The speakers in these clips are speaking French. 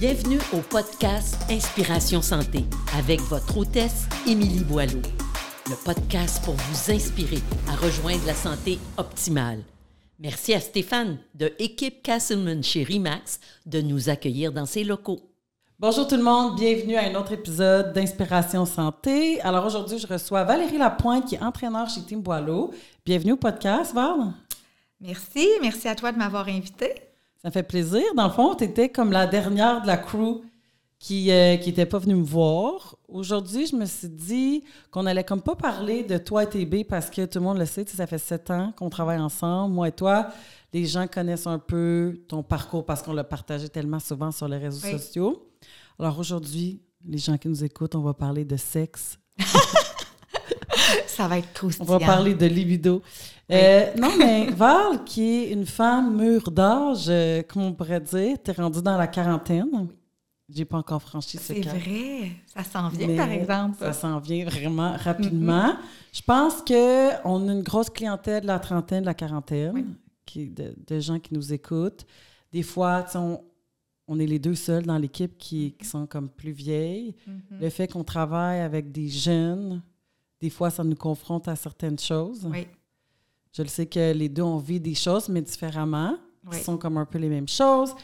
Bienvenue au podcast Inspiration Santé avec votre hôtesse Émilie Boileau. Le podcast pour vous inspirer à rejoindre la santé optimale. Merci à Stéphane de Équipe Castleman chez Rimax de nous accueillir dans ses locaux. Bonjour tout le monde, bienvenue à un autre épisode d'Inspiration Santé. Alors aujourd'hui, je reçois Valérie Lapointe qui est entraîneur chez Team Boileau. Bienvenue au podcast, Val. Merci, merci à toi de m'avoir invité. Ça fait plaisir. Dans le fond, tu étais comme la dernière de la crew qui n'était pas venue me voir. Aujourd'hui, je me suis dit qu'on allait comme pas parler de toi et TB parce que tout le monde le sait, ça fait sept ans qu'on travaille ensemble, moi et toi. Les gens connaissent un peu ton parcours parce qu'on l'a partagé tellement souvent sur les réseaux sociaux. Alors aujourd'hui, les gens qui nous écoutent, on va parler de sexe. ça va être croustillant. On va parler de libido. Euh, non, mais Val, qui est une femme mûre d'âge, euh, comme on pourrait dire, t'es rendue dans la quarantaine. Oui. J'ai pas encore franchi ce cap. C'est vrai. Ça s'en vient, par exemple. Ça s'en vient vraiment rapidement. Je pense qu'on a une grosse clientèle de la trentaine, de la quarantaine, qui, de, gens qui nous écoutent. Des fois, on, on est les deux seuls dans l'équipe qui, qui, sont comme plus vieilles. Mm-hmm. Le fait qu'on travaille avec des jeunes, des fois, ça nous confronte à certaines choses. Oui. Je le sais que les deux ont vu des choses, mais différemment. Ce sont comme un peu les mêmes choses.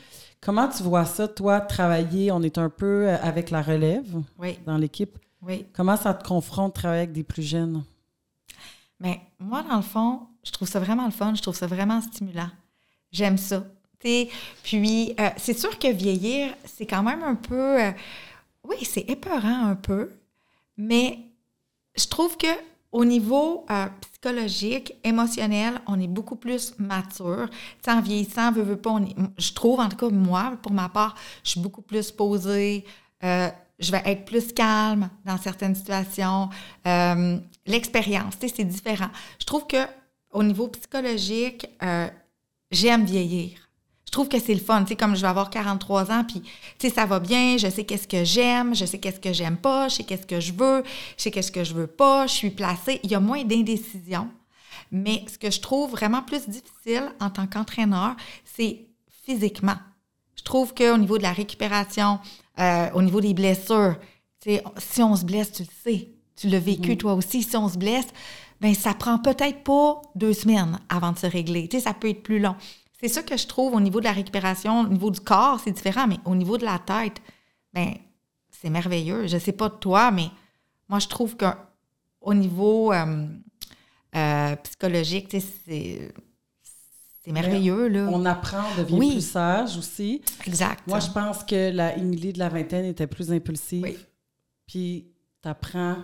Comment tu vois ça, toi, travailler? On est un peu euh, avec la relève dans l'équipe. Oui. Comment ça te confronte travailler avec des plus jeunes? Bien, moi, dans le fond, je trouve ça vraiment le fun. Je trouve ça vraiment stimulant. J'aime ça. puis, euh, c'est sûr que vieillir, c'est quand même un peu. Euh, oui, c'est épeurant un peu, mais je trouve que au niveau euh, psychologique, émotionnel, on est beaucoup plus mature. T'sais, en vieillissant, veut, veut pas, je trouve, en tout cas, moi, pour ma part, je suis beaucoup plus posée. Euh, je vais être plus calme dans certaines situations. Euh, l'expérience, c'est différent. Je trouve que au niveau psychologique, j'aime vieillir trouve que c'est le fun. Tu sais, comme je vais avoir 43 ans, puis, tu sais, ça va bien, je sais qu'est-ce que j'aime, je sais qu'est-ce que j'aime pas, je sais qu'est-ce que je veux, je sais qu'est-ce que je veux pas, je suis placée. Il y a moins d'indécision. Mais ce que je trouve vraiment plus difficile en tant qu'entraîneur, c'est physiquement. Je trouve qu'au niveau de la récupération, euh, au niveau des blessures, tu sais, si on se blesse, tu le sais, tu l'as vécu mm-hmm. toi aussi, si on se blesse, ben ça prend peut-être pas deux semaines avant de se régler. Tu sais, ça peut être plus long. C'est ça que je trouve au niveau de la récupération, au niveau du corps, c'est différent, mais au niveau de la tête, ben c'est merveilleux. Je sais pas de toi, mais moi, je trouve qu'au niveau euh, euh, psychologique, c'est c'est merveilleux, là. On apprend, on devient plus sage aussi. Exact. Moi, je pense que la Émilie de la vingtaine était plus impulsive. Puis, tu apprends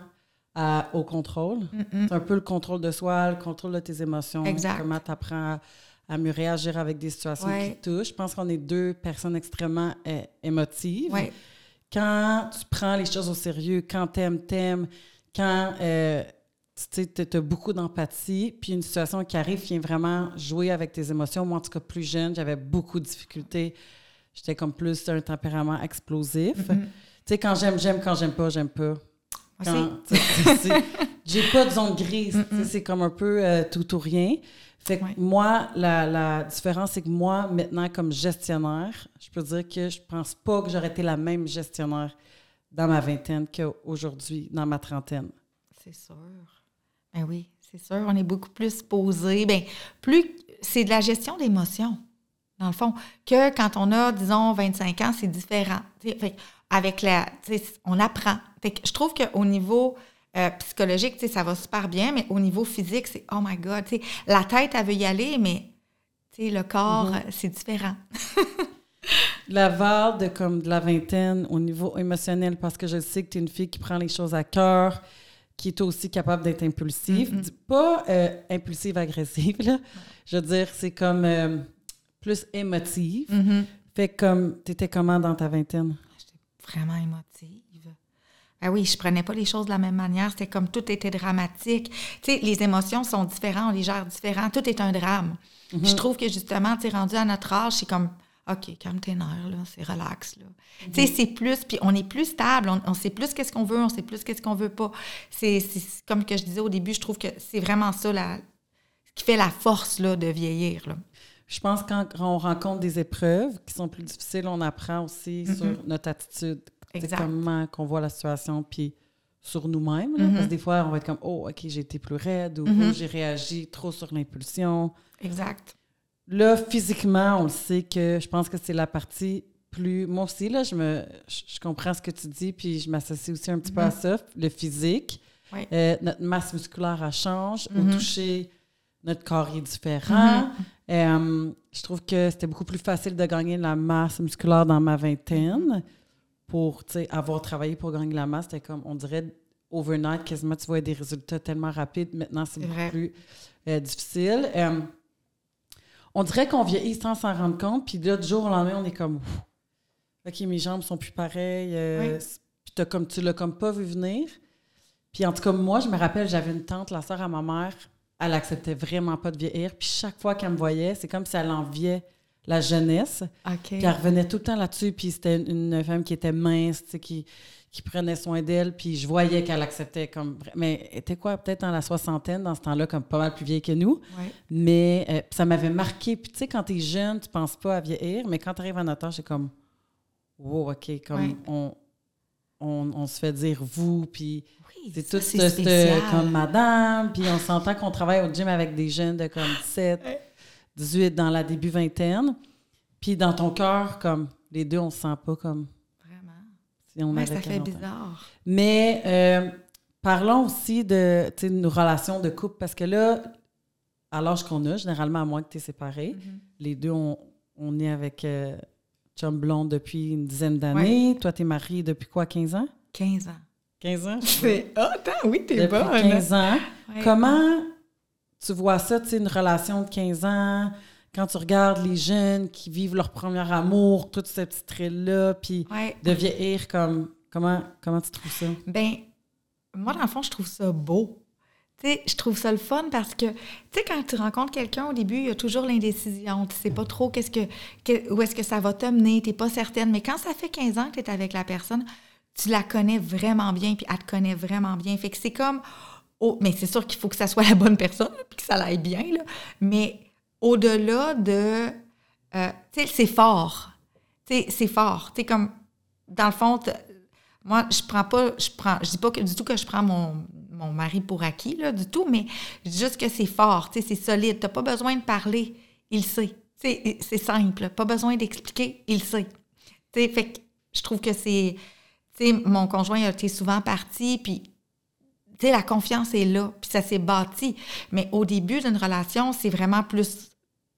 au contrôle. C'est un peu le contrôle de soi, le contrôle de tes émotions. Exact. Comment tu apprends à mieux réagir avec des situations qui touchent. Je pense qu'on est deux personnes extrêmement euh, émotives. Quand tu prends les choses au sérieux, quand t'aimes, t'aimes, quand euh, tu as beaucoup d'empathie, puis une situation qui arrive vient vraiment jouer avec tes émotions. Moi, en tout cas, plus jeune, j'avais beaucoup de difficultés. J'étais comme plus un tempérament explosif. Mm-hmm. Tu sais, quand j'aime, j'aime. Quand j'aime pas, j'aime pas. J'ai pas de zone grise. C'est comme un peu euh, tout ou rien. Fait que moi, la, différence, c'est que moi, maintenant, comme gestionnaire, je peux dire que je pense pas que j'aurais été la même gestionnaire dans ma vingtaine qu'aujourd'hui, dans ma trentaine. C'est sûr. Ben oui, c'est sûr. On est beaucoup plus posé. Ben, plus c'est de la gestion d'émotions, dans le fond, que quand on a, disons, 25 ans, c'est différent. Fait, avec la. On apprend. Fait que je trouve qu'au niveau euh, psychologique, ça va super bien, mais au niveau physique, c'est oh my God, la tête, elle veut y aller, mais le corps, mm-hmm. c'est différent. la vague de comme de la vingtaine au niveau émotionnel, parce que je sais que tu es une fille qui prend les choses à cœur, qui est aussi capable d'être impulsive. Pas euh, impulsive, agressive, là. Je veux dire, c'est comme euh, plus émotive. Fait comme, tu étais comment dans ta vingtaine? J'étais vraiment émotive. Ah oui, je prenais pas les choses de la même manière. C'était comme tout était dramatique. Tu sais, les émotions sont différentes, on les gère différents. Tout est un drame. Mhm. Je trouve que justement, tu es rendu à notre âge, c'est comme, OK, calme tes nerfs, là, c'est relax, là. Tu sais, mhm. c'est plus, puis on est plus stable, on, sait plus qu'est-ce qu'on veut, on sait plus qu'est-ce qu'on veut pas. C'est comme que je disais au début, je trouve que c'est vraiment ça la, ce qui fait la force, là, de vieillir, là. Je pense que quand on rencontre des épreuves qui sont plus difficiles, on apprend aussi mm-hmm. sur notre attitude. Comment qu'on voit la situation, puis sur nous-mêmes. Parce que mm-hmm. des fois, on va être comme, oh, OK, j'ai été plus raide ou mm-hmm. oh, j'ai réagi trop sur l'impulsion. Exact. Là, physiquement, on le sait que je pense que c'est la partie plus. Moi aussi, là, je, me, je, comprends ce que tu dis, puis je m'associe aussi un petit peu à ça, le physique. Euh, notre masse musculaire, elle change. Au toucher, notre corps est différent. Euh, je trouve que c'était beaucoup plus facile de gagner de la masse musculaire dans ma vingtaine pour avoir travaillé pour gagner la masse. C'était comme, on dirait, overnight, quasiment, tu vois des résultats tellement rapides. Maintenant, c'est beaucoup plus euh, difficile. Euh, on dirait qu'on vieillit sans s'en rendre compte, puis là, du jour au lendemain, on est comme, OK, mes jambes sont plus pareilles. Puis comme, tu l'as comme pas vu venir. Puis en tout cas, moi, je me rappelle, j'avais une tante, la soeur à ma mère, elle acceptait vraiment pas de vieillir. Puis chaque fois qu'elle me voyait, c'est comme si elle enviait la jeunesse. Puis elle revenait tout le temps là-dessus. Puis c'était une femme qui était mince, qui, qui prenait soin d'elle. Puis je voyais qu'elle acceptait comme. Mais elle était quoi, peut-être dans la soixantaine, dans ce temps-là, comme pas mal plus vieille que nous. Mais euh, ça m'avait marqué. Puis tu sais, quand tu es jeune, tu penses pas à vieillir. Mais quand tu arrives à notre âge, c'est comme. Wow, OK, comme on, on, se fait dire vous. Puis c'est tout ce, comme madame, puis on s'entend qu'on travaille au gym avec des jeunes de comme 17, 18 dans la début vingtaine. Puis dans ton cœur, comme les deux, on se sent pas comme. Vraiment. Si on ça fait bizarre. Mais euh, parlons aussi de nos relations de couple, parce que là, à l'âge qu'on a, généralement, à moins que tu es séparé, mm-hmm. les deux, on, on est avec euh, Chum Blond depuis une dizaine d'années. Toi, tu es mariée depuis quoi, 15 ans? 15 ans. 15 ans? C'est ah, attends, oui, t'es bonne. 15 ans. Comment tu vois ça, tu sais, une relation de 15 ans, quand tu regardes les jeunes qui vivent leur premier amour, toute cette petite thrill-là, puis de vieillir comme. Comment, comment tu trouves ça? Ben, moi, dans le fond, je trouve ça beau. Tu sais, je trouve ça le fun parce que, tu sais, quand tu rencontres quelqu'un au début, il y a toujours l'indécision. Tu sais pas trop qu'est-ce que, où est-ce que ça va te mener, tu pas certaine. Mais quand ça fait 15 ans que tu es avec la personne, tu la connais vraiment bien, puis elle te connaît vraiment bien. Fait que c'est comme. Oh, mais c'est sûr qu'il faut que ça soit la bonne personne, puis que ça l'aille bien. Mais au-delà de. Euh, tu sais, c'est fort. Tu sais, c'est fort. Tu sais, comme. Dans le fond, moi, je prends pas. Je prends. Dis pas du tout que je prends mon, mari pour acquis, là, du tout, mais je dis juste que c'est fort, tu sais, c'est solide. Tu n'as pas besoin de parler, il sait. C'est simple, pas besoin d'expliquer, il sait. Tu sais, fait que je trouve que c'est mon conjoint a été souvent parti, puis tu la confiance est là, puis ça s'est bâti. Mais au début d'une relation, c'est vraiment plus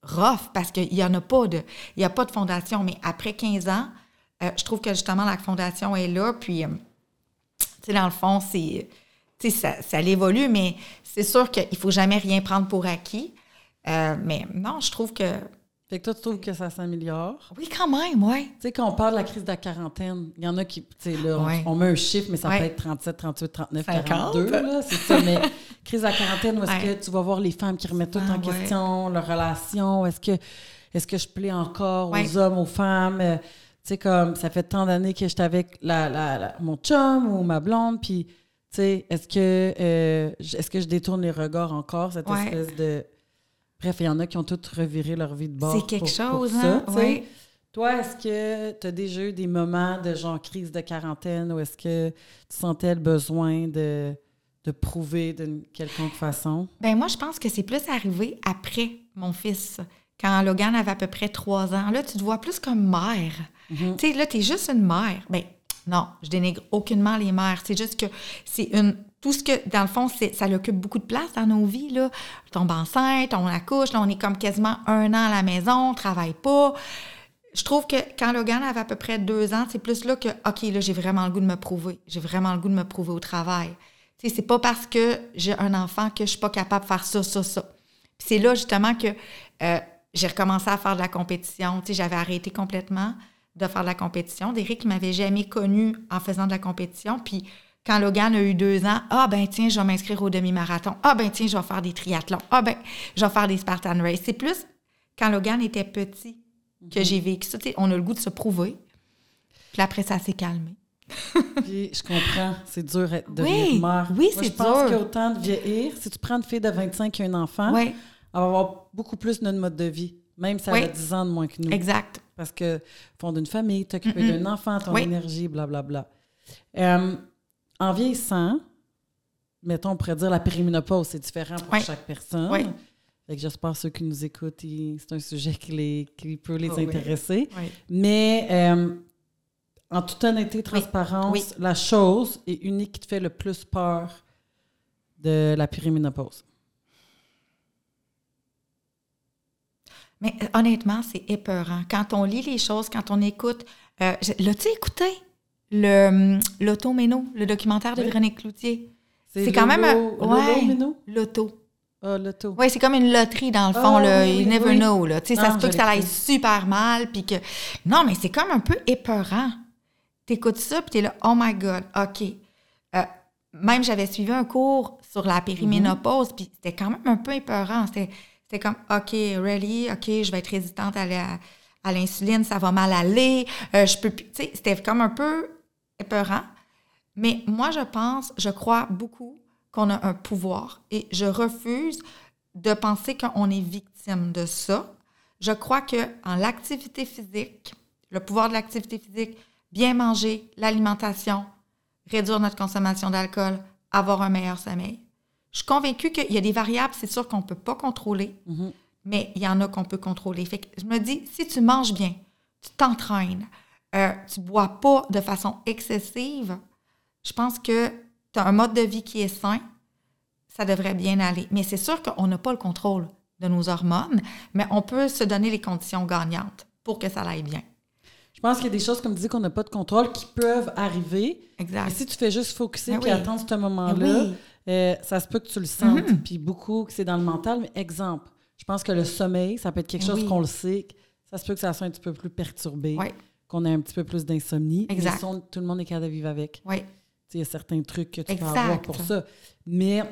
rough parce qu'il n'y en a pas de, y a pas de fondation. Mais après 15 ans, euh, je trouve que justement la fondation est là, puis, euh, tu sais, dans le fond, c'est, ça, ça évolue, mais c'est sûr qu'il faut jamais rien prendre pour acquis. Euh, mais non, je trouve que fait que toi, tu trouves que ça s'améliore? Oui, quand même, oui. Tu sais, quand on parle de la crise de la quarantaine, il y en a qui, tu sais, là, on, met un chiffre, mais ça peut être 37, 38, 39, 42, là, c'est ça. Mais crise de la quarantaine, où est-ce que tu vas voir les femmes qui remettent tout en question, leur relation? Est-ce que, est-ce que je plais encore aux hommes, aux femmes? Euh, tu sais, comme, ça fait tant d'années que j'étais avec la, la, mon chum ou ma blonde, puis, tu sais, est-ce que, euh, est-ce que je détourne les regards encore, cette espèce de Bref, il y en a qui ont toutes reviré leur vie de bord. C'est quelque chose, hein? Oui. Toi, est-ce que tu as déjà eu des moments de genre crise de quarantaine ou est-ce que tu sentais le besoin de, de prouver d'une quelconque façon? Ben moi, je pense que c'est plus arrivé après mon fils. Quand Logan avait à peu près trois ans, là, tu te vois plus comme mère. Mm-hmm. Tu sais, là, tu es juste une mère. Ben non, je dénigre aucunement les mères. C'est juste que c'est une tout ce que, dans le fond, ça occupe beaucoup de place dans nos vies. Là. On tombe enceinte, on accouche, là, on est comme quasiment un an à la maison, on travaille pas. Je trouve que quand Logan avait à peu près deux ans, c'est plus là que, OK, là, j'ai vraiment le goût de me prouver. J'ai vraiment le goût de me prouver au travail. C'est pas parce que j'ai un enfant que je suis pas capable de faire ça, ça, ça. C'est là, justement, que euh, j'ai recommencé à faire de la compétition. J'avais arrêté complètement de faire de la compétition. Derek, ne m'avait jamais connue en faisant de la compétition. Puis quand Logan a eu deux ans, ah ben tiens, je vais m'inscrire au demi-marathon. Ah ben tiens, je vais faire des triathlons. Ah ben, je vais faire des Spartan Race. C'est plus quand Logan était petit que mhm. j'ai vécu ça. on a le goût de se prouver. Puis après, ça s'est calmé. Puis je comprends, c'est dur de devenir mère. Oui, c'est dur. Je pense qu'autant de vieillir, si tu prends une fille de 25 qui a un enfant, elle va avoir beaucoup plus notre mode de vie. même si elle a 10 ans de moins que nous. Exact. Parce que fondre une famille, t'occuper d'un enfant, ton énergie, blablabla. Bla, bla. Euh, en vieillissant, mettons, on pourrait dire la périménopause, c'est différent pour chaque personne. Oui. Fait que j'espère ceux qui nous écoutent, c'est un sujet qui, les, qui peut les oh, intéresser. Mais euh, en toute honnêteté, transparence, la chose est unique qui te fait le plus peur de la périménopause. Mais euh, honnêtement, c'est épeurant. Quand on lit les choses, quand on écoute. Euh, L'as-tu écouté? Le hum, L'Automéno, le documentaire de Véronique Cloutier. C'est quand même. Ouais, L'auto. Ah, l'auto. Oui, c'est comme une loterie dans le fond. Ah, you never know. Là. sais, ça se peut que ça aille super mal. Puis que... Non, mais c'est comme un peu épeurant. T'écoutes ça, puis t'es là, oh my God, OK. Euh, même j'avais suivi un cours sur la périménopause, mm-hmm. puis c'était quand même un peu épeurant. C'était comme, OK, really, OK, je vais être résistante à, à l'insuline, ça va mal aller. Euh, je peux c'était comme un peu épeurant. Mais moi, je pense, je crois beaucoup qu'on a un pouvoir et je refuse de penser qu'on est victime de ça. Je crois que en l'activité physique, le pouvoir de l'activité physique, bien manger, l'alimentation, réduire notre consommation d'alcool, avoir un meilleur sommeil. Je suis convaincue qu'il y a des variables, c'est sûr qu'on ne peut pas contrôler, mm-hmm. mais il y en a qu'on peut contrôler. Fait que je me dis, si tu manges bien, tu t'entraînes, euh, tu bois pas de façon excessive, je pense que tu as un mode de vie qui est sain, ça devrait bien aller. Mais c'est sûr qu'on n'a pas le contrôle de nos hormones, mais on peut se donner les conditions gagnantes pour que ça aille bien. Je pense qu'il y a des choses, comme tu dis, qu'on n'a pas de contrôle qui peuvent arriver. Exact. Et si tu fais juste focuser et attendre ce moment-là, euh, ça se peut que tu le sentes. Mm-hmm. Puis beaucoup, que c'est dans le mental. Mais exemple, je pense que le sommeil, ça peut être quelque chose qu'on le sait. Ça se peut que ça soit un petit peu plus perturbé, qu'on ait un petit peu plus d'insomnie. Exact. tout le monde est capable de vivre avec. Oui. Il y a certains trucs que tu peux avoir pour ça. Mais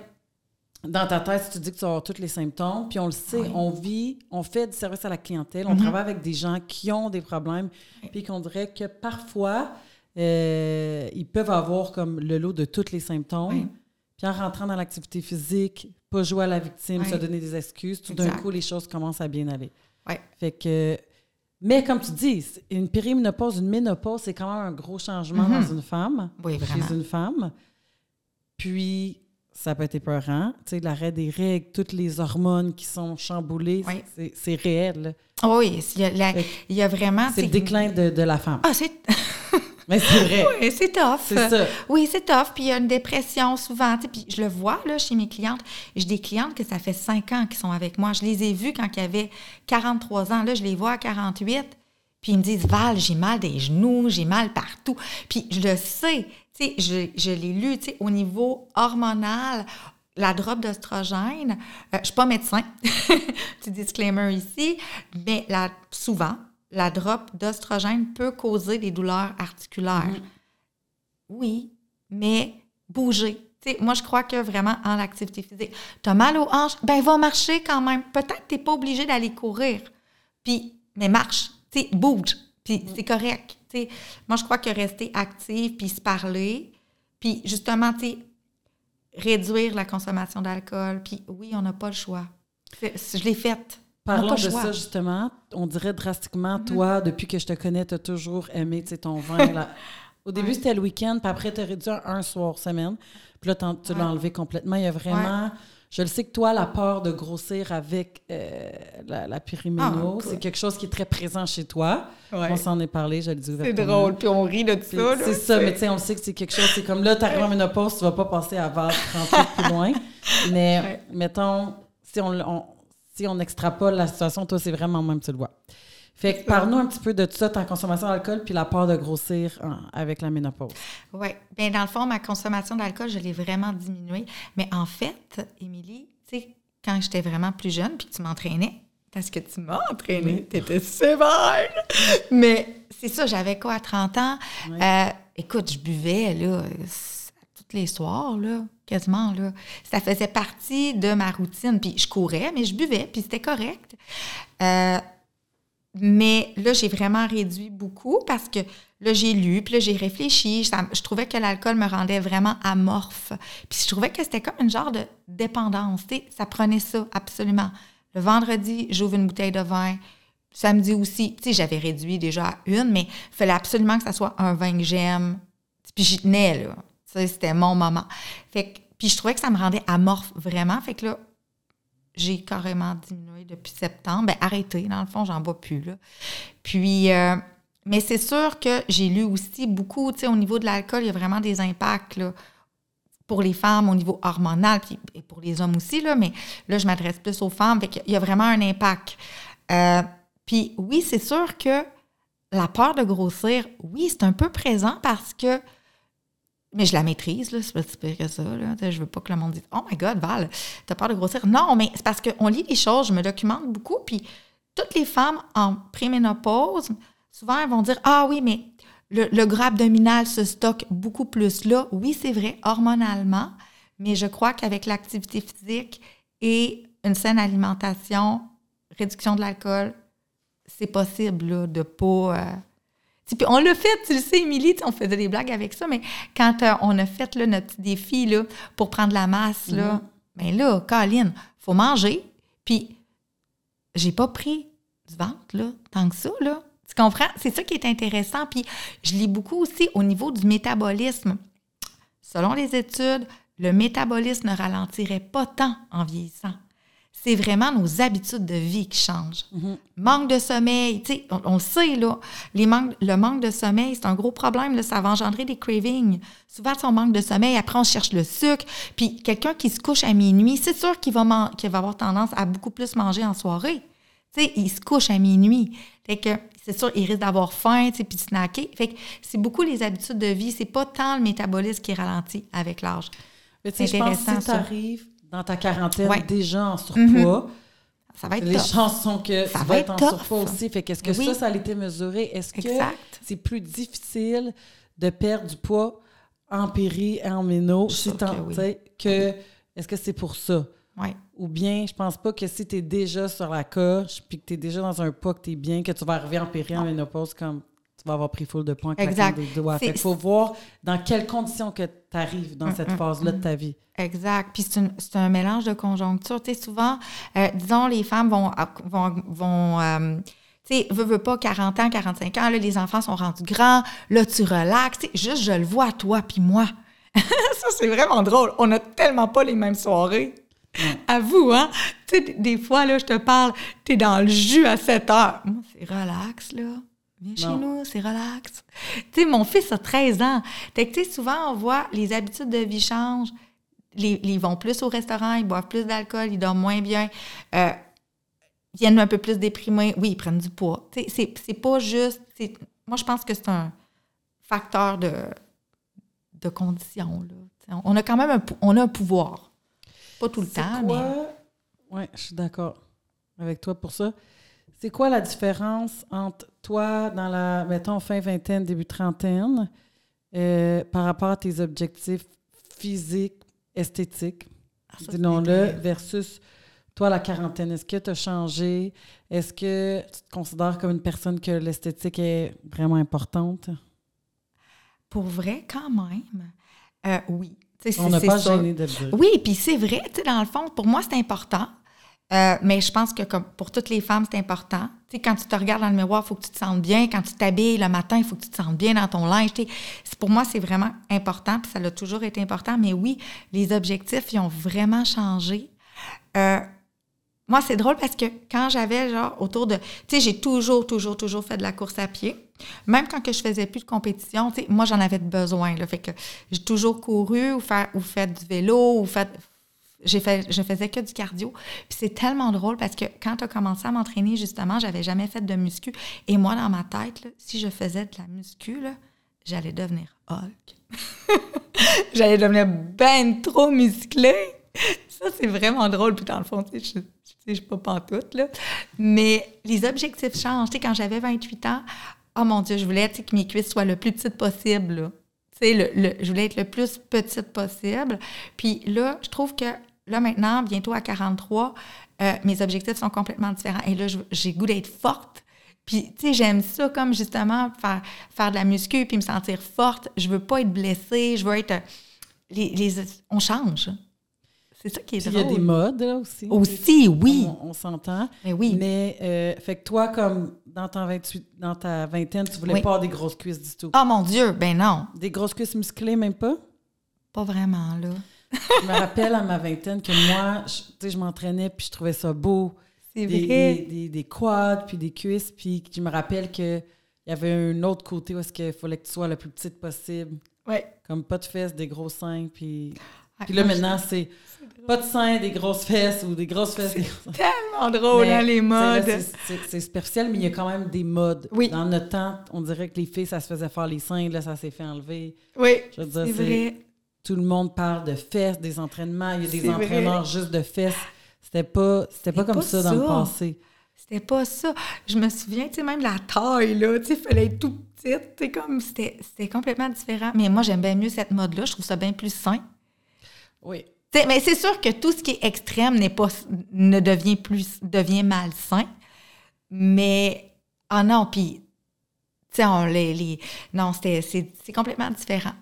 dans ta tête, tu dis que tu vas avoir tous les symptômes, puis on le sait, on vit, on fait du service à la clientèle, on mm-hmm. travaille avec des gens qui ont des problèmes, puis qu'on dirait que parfois, euh, ils peuvent avoir comme le lot de tous les symptômes. Puis en rentrant dans l'activité physique, pas jouer à la victime, se donner des excuses, tout d'un coup, les choses commencent à bien aller. Fait que mais comme tu dis, une périménopause, une ménopause, c'est quand même un gros changement dans mhm. une femme, oui, chez une femme. Puis, ça peut être épeurant. Tu sais, l'arrêt des règles, toutes les hormones qui sont chamboulées, c'est réel. oui, il y, a, vraiment... C'est le déclin de, de la femme. Ah, c'est... Mais c'est vrai. Oui, c'est tough. C'est ça. Oui, c'est tough. Puis il y a une dépression souvent. Puis je le vois là, chez mes clientes. J'ai des clientes que ça fait cinq ans qu'ils sont avec moi. Je les ai vues quand ils avaient 43 ans. Là, je les vois à 48. Puis ils me disent Val, j'ai mal des genoux, j'ai mal partout. Puis je le sais. Tu sais, je, je l'ai lu, tu sais, au niveau hormonal, la drop d'oestrogène, euh, je ne suis pas médecin, petit disclaimer ici, mais là, souvent, la drop d'ostrogène peut causer des douleurs articulaires. Oui, mais bouger. moi, je crois que vraiment en l'activité physique, tu as mal aux hanches, ben va marcher quand même. Peut-être que tu n'es pas obligé d'aller courir. Puis, mais marche, bouge, puis c'est correct. Moi, je crois que rester actif, puis se parler, puis justement, réduire la consommation d'alcool, puis oui, on n'a pas le choix. Je l'ai faite. Parlons de ça, justement. On dirait drastiquement, mm-hmm. toi, depuis que je te connais, tu as toujours aimé ton vin. Là. Au début, c'était le week-end, puis après, tu as réduit un, soir semaine. Puis là, tu l'as enlevé complètement. Il y a vraiment. Je le sais que toi, la peur de grossir avec euh, la, la ah, c'est quelque chose qui est très présent chez toi. On s'en est parlé, je le dis. C'est drôle, puis on rit de ça. C'est ça, mais tu sais, on sait que c'est quelque chose, c'est comme là, tu arrives en ménopause, tu vas pas passer à 20, 30 plus loin. Mais mettons, si on, on si on extrapole la situation, toi, c'est vraiment même, tu le vois. Fait que parle-nous un petit peu de tout ça, ta consommation d'alcool, puis la peur de grossir hein, avec la ménopause. Oui. Bien, dans le fond, ma consommation d'alcool, je l'ai vraiment diminuée. Mais en fait, Émilie, tu sais, quand j'étais vraiment plus jeune, puis que tu m'entraînais, parce que tu m'as entraîné, tu étais sévère. Mais c'est ça, j'avais quoi, à 30 ans? Euh, écoute, je buvais, là, tous les soirs, là quasiment. Là. Ça faisait partie de ma routine. Puis je courais, mais je buvais, puis c'était correct. Euh, mais là, j'ai vraiment réduit beaucoup parce que là, j'ai lu, puis là, j'ai réfléchi. je trouvais que l'alcool me rendait vraiment amorphe. Puis je trouvais que c'était comme une genre de dépendance. Ça prenait ça, absolument. Le vendredi, j'ouvre une bouteille de vin. Samedi aussi, tu sais, j'avais réduit déjà à une, mais il fallait absolument que ça soit un vin que j'aime. Puis j'y tenais, là. C'était mon moment. Fait que, puis je trouvais que ça me rendait amorphe vraiment. Fait que là, j'ai carrément diminué depuis septembre. Ben, arrêté, dans le fond, j'en bois plus, là. Puis, euh, mais c'est sûr que j'ai lu aussi beaucoup, tu sais, au niveau de l'alcool, il y a vraiment des impacts, là, pour les femmes au niveau hormonal, puis et pour les hommes aussi, là, mais là, je m'adresse plus aux femmes, fait qu'il y a vraiment un impact. Euh, puis oui, c'est sûr que la peur de grossir, oui, c'est un peu présent parce que mais je la maîtrise, là, c'est pas si pire que ça. Là. Je veux pas que le monde dise Oh my God, Val, t'as peur de grossir. Non, mais c'est parce qu'on lit les choses, je me documente beaucoup, puis toutes les femmes en préménopause, souvent, elles vont dire Ah oui, mais le, gras abdominal se stocke beaucoup plus là. Oui, c'est vrai, hormonalement, mais je crois qu'avec l'activité physique et une saine alimentation, réduction de l'alcool, c'est possible là, de pas. Euh, puis on l'a fait, tu le sais, Émilie, on faisait des blagues avec ça, mais quand euh, on a fait là, notre petit défi là, pour prendre la masse, là, mm-hmm. ben là, Colline, faut manger. Puis j'ai pas pris du ventre, là, tant que ça, là. Tu comprends? C'est ça qui est intéressant. Puis je lis beaucoup aussi au niveau du métabolisme. Selon les études, le métabolisme ne ralentirait pas tant en vieillissant c'est vraiment nos habitudes de vie qui changent. Mhm. Manque de sommeil, tu sais, on, le sait, là, les le manque de sommeil, c'est un gros problème, là, ça va engendrer des cravings. Souvent, si on manque de sommeil, après, on cherche le sucre. Puis, quelqu'un qui se couche à minuit, c'est sûr qu'il va, va avoir tendance à beaucoup plus manger en soirée. Tu sais, il se couche à minuit. Fait que, c'est sûr, il risque d'avoir faim, tu sais, puis de snacker. Fait que c'est beaucoup les habitudes de vie, c'est pas tant le métabolisme qui ralentit avec l'âge. C'est intéressant, que si ça dans ta quarantaine déjà en surpoids. Mhm. Ça va être Les chances sont que ça va être en surpoids aussi. Fait qu'est-ce que ça, ça a été mesuré? Est-ce que c'est plus difficile de perdre du poids en péri et en méno que, que est-ce que c'est pour ça? Ou bien, je pense pas que si tu es déjà sur la coche, puis que tu es déjà dans un poids que tu es bien, que tu vas arriver en péri, en ménopause comme tu vas avoir pris full de points exact. des doigts. Il faut voir dans quelles conditions que tu arrives dans mm, cette mm, phase-là de mm. ta vie. Exact. Puis c'est un mélange de conjoncture. Tu sais, souvent, euh, disons, les femmes vont, vont, vont euh, tu sais, veux, veux pas, 40 ans, 45 ans, là, les enfants sont rendus grands, là, tu relaxes. juste, je le vois, toi puis moi. ça, c'est vraiment drôle. On n'a tellement pas les mêmes soirées. À vous, hein? Tu sais, des fois, là, je te parle, tu es dans le jus à 7 heures. Moi, c'est relax, là. Viens chez nous, c'est relax. Tu sais, mon fils a 13 ans. Fait que, tu sais, souvent, on voit les habitudes de vie changent. ils vont plus au restaurant, ils boivent plus d'alcool, ils dorment moins bien. Euh, ils viennent un peu plus déprimés. Oui, ils prennent du poids. Tu sais, c'est pas juste... Moi, je pense que c'est un facteur de, de condition. Là. On a quand même un, on a un pouvoir. Pas tout le temps, mais... Oui, je suis d'accord avec toi pour ça. C'est quoi la différence entre toi, dans la, mettons, fin vingtaine, début trentaine, euh, par rapport à tes objectifs physiques, esthétiques, ah, disons-le, versus toi, la quarantaine? Est-ce que tu as changé? Est-ce que tu te considères comme une personne que l'esthétique est vraiment importante? Pour vrai, quand même, euh, oui. On n'a pas gêné de le dire. Oui, puis c'est vrai, dans le fond, pour moi, c'est important. Euh, mais je pense que pour toutes les femmes, c'est important. Quand tu te regardes dans le miroir, il faut que tu te sentes bien. Quand tu t'habilles le matin, il faut que tu te sentes bien dans ton linge. Pour moi, c'est vraiment important, puis ça a toujours été important. Mais oui, les objectifs, ils ont vraiment changé. Euh, moi, c'est drôle parce que quand j'avais genre autour de... Tu sais, j'ai toujours, toujours, toujours fait de la course à pied. Même quand que je faisais plus de compétition, tu sais, moi, j'en avais besoin. Là, fait que j'ai toujours couru ou, faire, ou fait du vélo ou fait, fait, je faisais que du cardio. Puis c'est tellement drôle parce que quand tu as commencé à m'entraîner, justement, j'avais jamais fait de muscu. Et moi, dans ma tête, si je faisais de la muscu, j'allais devenir Hulk. j'allais devenir ben trop musclé. Ça, c'est vraiment drôle. Puis dans le fond, je ne suis pas pantoute, là. Mais les objectifs changent. Tu quand j'avais 28 ans, oh mon Dieu, je voulais que mes cuisses soient le plus petites possible, sais, le, je voulais être le plus petite possible. Puis là, je trouve que Là, maintenant, bientôt à 43, euh, mes objectifs sont complètement différents. Et là, j'ai goût d'être forte. Puis, tu sais, j'aime ça comme justement faire, faire de la muscu puis me sentir forte. Je veux pas être blessée. Je veux être. Les, on change. C'est ça qui est drôle. Il y a des modes, là, aussi. Aussi, oui. On, s'entend. Mais oui. Mais, euh, fait que toi, comme dans ta, 28, dans ta vingtaine, tu voulais pas avoir des grosses cuisses du tout. Oh mon Dieu, ben non. Des grosses cuisses musclées, même pas? Pas vraiment, là. Je me rappelle à ma vingtaine que moi, je, je m'entraînais puis je trouvais ça beau. C'est vrai. Des, des, des, quads puis des cuisses. Puis je me rappelle qu'il y avait un autre côté où est-ce qu'il fallait que tu sois la plus petite possible. Ouais. Comme pas de fesses, des gros seins. Puis, ah, puis là, maintenant, c'est pas de seins, des grosses fesses ou des grosses fesses. C'est tellement drôle, hein, les modes. C'est superficiel, mais il y a quand même des modes. Oui. Dans notre temps, on dirait que les filles, ça se faisait faire les seins. Là, ça s'est fait enlever. Oui, c'est vrai. Tout le monde parle de fesses, des entraînements. Il y a des entraîneurs juste de fesses. C'était pas, c'était pas comme ça, dans le passé. C'était pas ça. Je me souviens, tu sais, même la taille, là, tu sais, il fallait être tout petit. Tu comme, c'était, complètement différent. Mais moi, j'aime bien mieux cette mode-là. Je trouve ça bien plus sain. Oui. mais c'est sûr que tout ce qui est extrême n'est pas, ne devient plus, devient malsain. Mais, ah non, puis, tu sais, les, les, non, c'était, c'est complètement différent.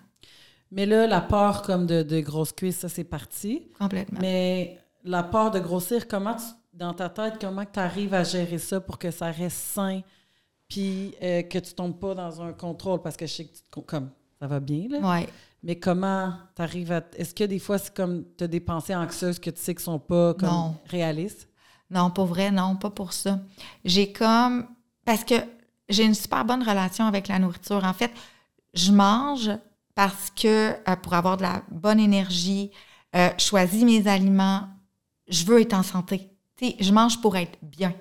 Mais là, la part comme de, de grosses cuisses, ça, c'est parti. Complètement. Mais la part de grossir, comment dans ta tête, comment tu arrives à gérer ça pour que ça reste sain, puis euh, que tu tombes pas dans un contrôle? Parce que je sais que tu, comme, ça va bien, là. Oui. Mais comment tu arrives à. Est-ce que des fois, c'est comme tu as des pensées anxieuses que tu sais qui sont pas comme réalistes? Non, pas vrai, non, pas pour ça. J'ai comme. Parce que j'ai une super bonne relation avec la nourriture. En fait, je mange parce que euh, pour avoir de la bonne énergie, euh, choisis mes aliments, je veux être en santé. je mange pour être bien.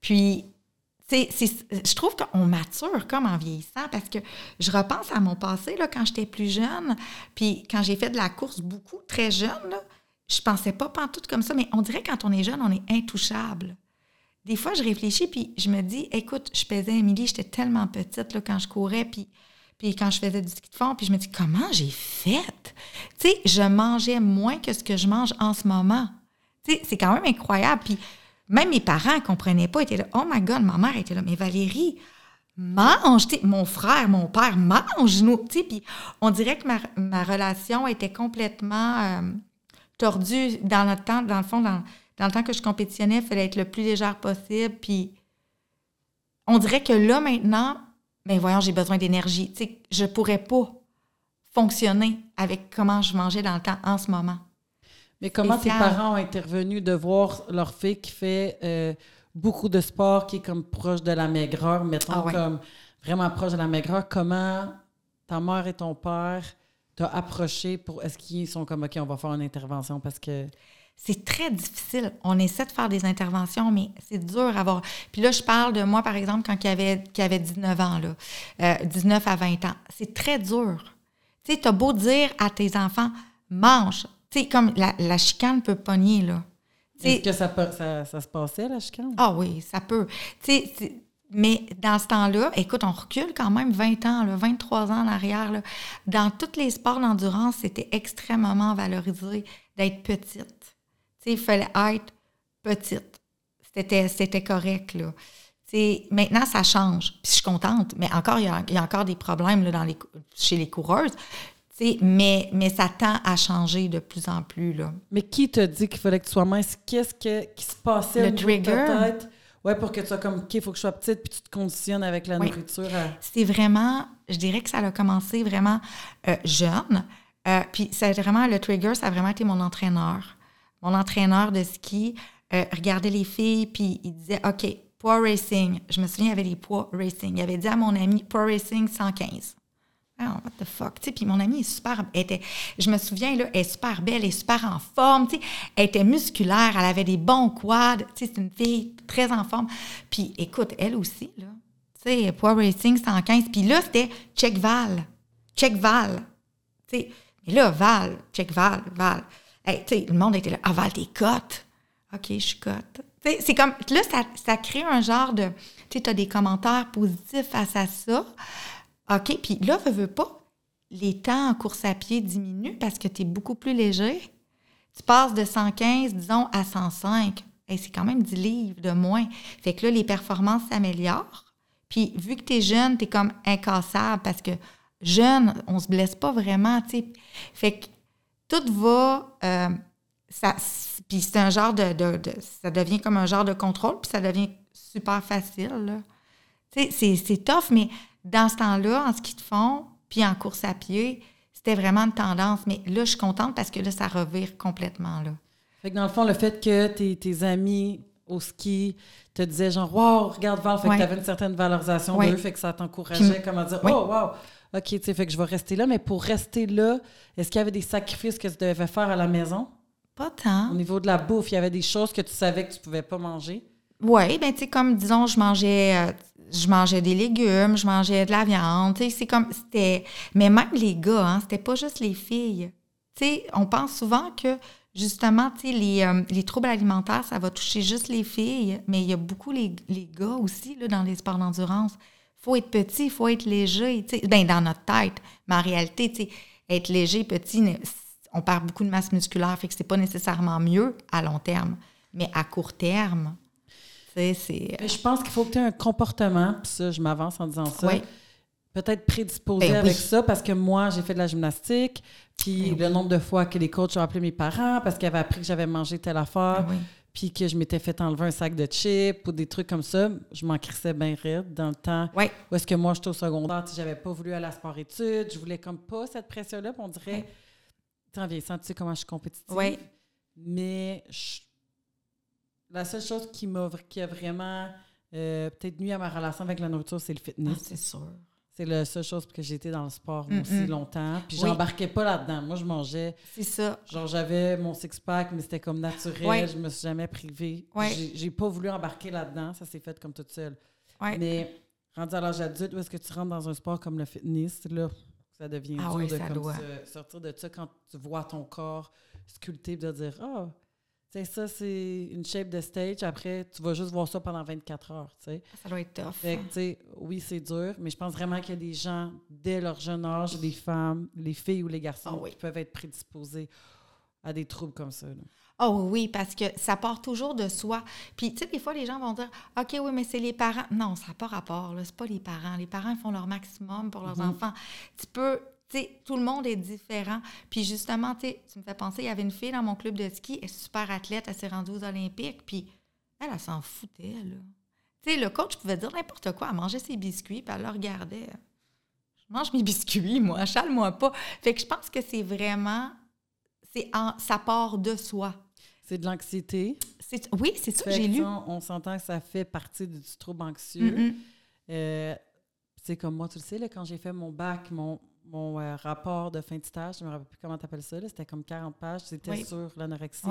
Puis, je trouve qu'on mature comme en vieillissant parce que je repense à mon passé là, quand j'étais plus jeune, puis quand j'ai fait de la course beaucoup, très jeune, là, je pensais pas tout comme ça, mais on dirait quand on est jeune, on est intouchable. Des fois, je réfléchis, puis je me dis, écoute, je pesais Émilie, j'étais tellement petite là, quand je courais, puis, puis quand je faisais du ski de fond, puis je me dis, comment j'ai fait? Tu sais, je mangeais moins que ce que je mange en ce moment c'est quand même incroyable. Puis même mes parents ne comprenaient pas, étaient là, oh my God, ma mère était là, mais Valérie, mange, mon frère, mon père, mange, nous, puis on dirait que ma, relation était complètement euh, tordue dans le temps, dans le fond, dans, le temps que je compétitionnais, il fallait être le plus légère possible, puis on dirait que là, maintenant, ben voyons, j'ai besoin d'énergie, tu sais, je pourrais pas fonctionner avec comment je mangeais dans le temps en ce moment. Mais comment tes parents ont intervenu de voir leur fille qui fait euh, beaucoup de sport, qui est comme proche de la maigreur, mettons ah comme vraiment proche de la maigreur, comment ta mère et ton père t'ont approché pour est-ce qu'ils sont comme OK, on va faire une intervention parce que c'est très difficile. On essaie de faire des interventions, mais c'est dur à avoir. Puis là, je parle de moi, par exemple, quand il avait, qui avait 19 ans, là, 19 euh, à 20 ans. C'est très dur. Tu sais, tu as beau dire à tes enfants, mange, sais, comme la, chicane peut pogner, là. Est-ce que ça, ça, se passait, la chicane? Ah oui, ça peut. mais dans ce temps-là, écoute, on recule quand même 20 ans, là, 23 ans en arrière. Là. Dans tous les sports d'endurance, c'était extrêmement valorisé d'être petite. Il fallait être petite. C'était correct, là. maintenant, ça change. Puis je suis contente, mais encore, il y a, encore des problèmes là, dans les, chez les coureuses mais, mais ça tend à changer de plus en plus. Là. Mais qui te dit qu'il fallait que tu sois mince? Qu'est-ce qui se passait le trigger? tête? Ouais, pour que tu sois comme, OK, il faut que je sois petite, puis tu te conditionnes avec la nourriture. C'est vraiment, je dirais que ça a commencé vraiment euh, jeune. Euh, puis c'est vraiment, le trigger, ça a vraiment été mon entraîneur. Mon entraîneur de ski euh, regardait les filles, puis il disait, OK, poids racing. Je me souviens, il y avait les poids racing. Il avait dit à mon ami, poids racing 115. Ah, what the fuck? puis mon amie est super. était, je me souviens, là, elle est super belle, elle est super en forme. Elle était musculaire, elle avait des bons quads. C'est une fille très en forme. Puis écoute, elle aussi, là. Power Racing 115. Puis là, c'était check Val. Check Val. mais là, Val, check Val, Val. Hey, le monde était là. Ah, Val, t'es cote. OK, je suis cote. C'est comme. Là, ça, ça crée un genre de. Tu sais, as des commentaires positifs face à ça. OK, puis là, ne veux pas, les temps en course à pied diminuent parce que tu es beaucoup plus léger. Tu passes de 115, disons, à 105. et c'est quand même 10 livres de moins. Fait que là, les performances s'améliorent. Puis, vu que tu es jeune, tu comme incassable parce que jeune, on se blesse pas vraiment. Fait que tout va euh, ça, puis c'est un genre de, Ça devient comme un genre de contrôle, puis ça devient super facile. C'est tough, mais dans ce temps-là, en ski de fond, puis en course à pied, c'était vraiment une tendance. Mais là, je suis contente parce que là, ça revire complètement. Là. Fait que dans le fond, le fait que tes, tes amis au ski te disaient genre, wow, regarde Val, fait que tu avais une certaine valorisation d'eux, fait que ça t'encourageait comme à dire, oh, wow, OK, tu sais, fait que je vais rester là. Mais pour rester là, est-ce qu'il y avait des sacrifices que tu devais faire à la maison? Pas tant. Au niveau de la bouffe, il y avait des choses que tu savais que tu pouvais pas manger? Oui, ben tu sais, comme disons, je mangeais, euh, je mangeais des légumes, je mangeais de la viande, tu sais, c'est comme, c'était, mais même les gars, hein, c'était pas juste les filles. Tu sais, on pense souvent que, justement, tu sais, les, euh, les, troubles alimentaires, ça va toucher juste les filles, mais il y a beaucoup les, les gars aussi, là, dans les sports d'endurance. Il faut être petit, il faut être léger, tu sais, ben, dans notre tête. Mais en réalité, tu sais, être léger, petit, on perd beaucoup de masse musculaire, fait que c'est pas nécessairement mieux à long terme. Mais à court terme, c'est. Je pense qu'il faut que tu aies un comportement, puis ça, je m'avance en disant ça. Peut-être prédisposé ben avec ça, parce que moi, j'ai fait de la gymnastique, puis ben le nombre de fois que les coachs ont appelé mes parents parce qu'ils avaient appris que j'avais mangé telle affaire, ben puis que je m'étais fait enlever un sac de chips ou des trucs comme ça, je m'en crissais bien raide dans le temps oui. où est-ce que moi, j'étais au secondaire, j'avais pas voulu aller à sport-études, je voulais comme pas cette pression-là, puis on dirait en vieillissant, tu sais comment je suis compétitive. Oui. Mais la seule chose qui m'a qui a vraiment euh, peut-être nuit à ma relation avec la nourriture, c'est le fitness. Ah, c'est sûr. C'est la seule chose que j'ai été dans le sport aussi longtemps. Puis j'embarquais pas là-dedans. Moi, je mangeais. C'est ça. Genre, j'avais mon six-pack, mais c'était comme naturel. Je me suis jamais privée. J'ai pas voulu embarquer là-dedans. Ça s'est fait comme toute seule. Mais rendu à l'âge adulte, où est-ce que tu rentres dans un sport comme le fitness, là, ça devient ah dur de sortir de ça quand tu vois ton corps sculpté de dire Ah, oh, ça, c'est une shape de stage. Après, tu vas juste voir ça pendant 24 heures. sais. Ça doit être tough. Fait que, oui, c'est dur, mais je pense vraiment qu'il y a des gens, dès leur jeune âge, les femmes, les filles ou les garçons, ah qui peuvent être prédisposés à des troubles comme ça. Oh oui, parce que ça part toujours de soi. Puis, tu sais, des fois, les gens vont dire OK, oui, mais c'est les parents. Non, ça n'a pas rapport. Ce n'est pas les parents. Les parents font leur maximum pour leurs mhm. enfants. Tu peux. Tout le monde est différent. Puis justement, tu me fais penser, il y avait une fille dans mon club de ski, elle est super athlète, elle s'est rendue aux Olympiques, puis elle, elle, s'en foutait, là. Tu sais, le coach pouvait dire n'importe quoi, elle mangeait ses biscuits, puis elle le regardait. Je mange mes biscuits, moi, chale-moi pas. Fait que je pense que c'est vraiment, c'est ça part de soi. C'est de l'anxiété. Oui, c'est ça que j'ai lu. On, s'entend que ça fait partie du trouble anxieux. Euh, c'est comme moi, tu le sais, là, quand j'ai fait mon bac, mon, mon euh, rapport de fin de stage, je ne me rappelle plus comment tu appelles ça, c'était comme 40 pages, c'était sur l'anorexie.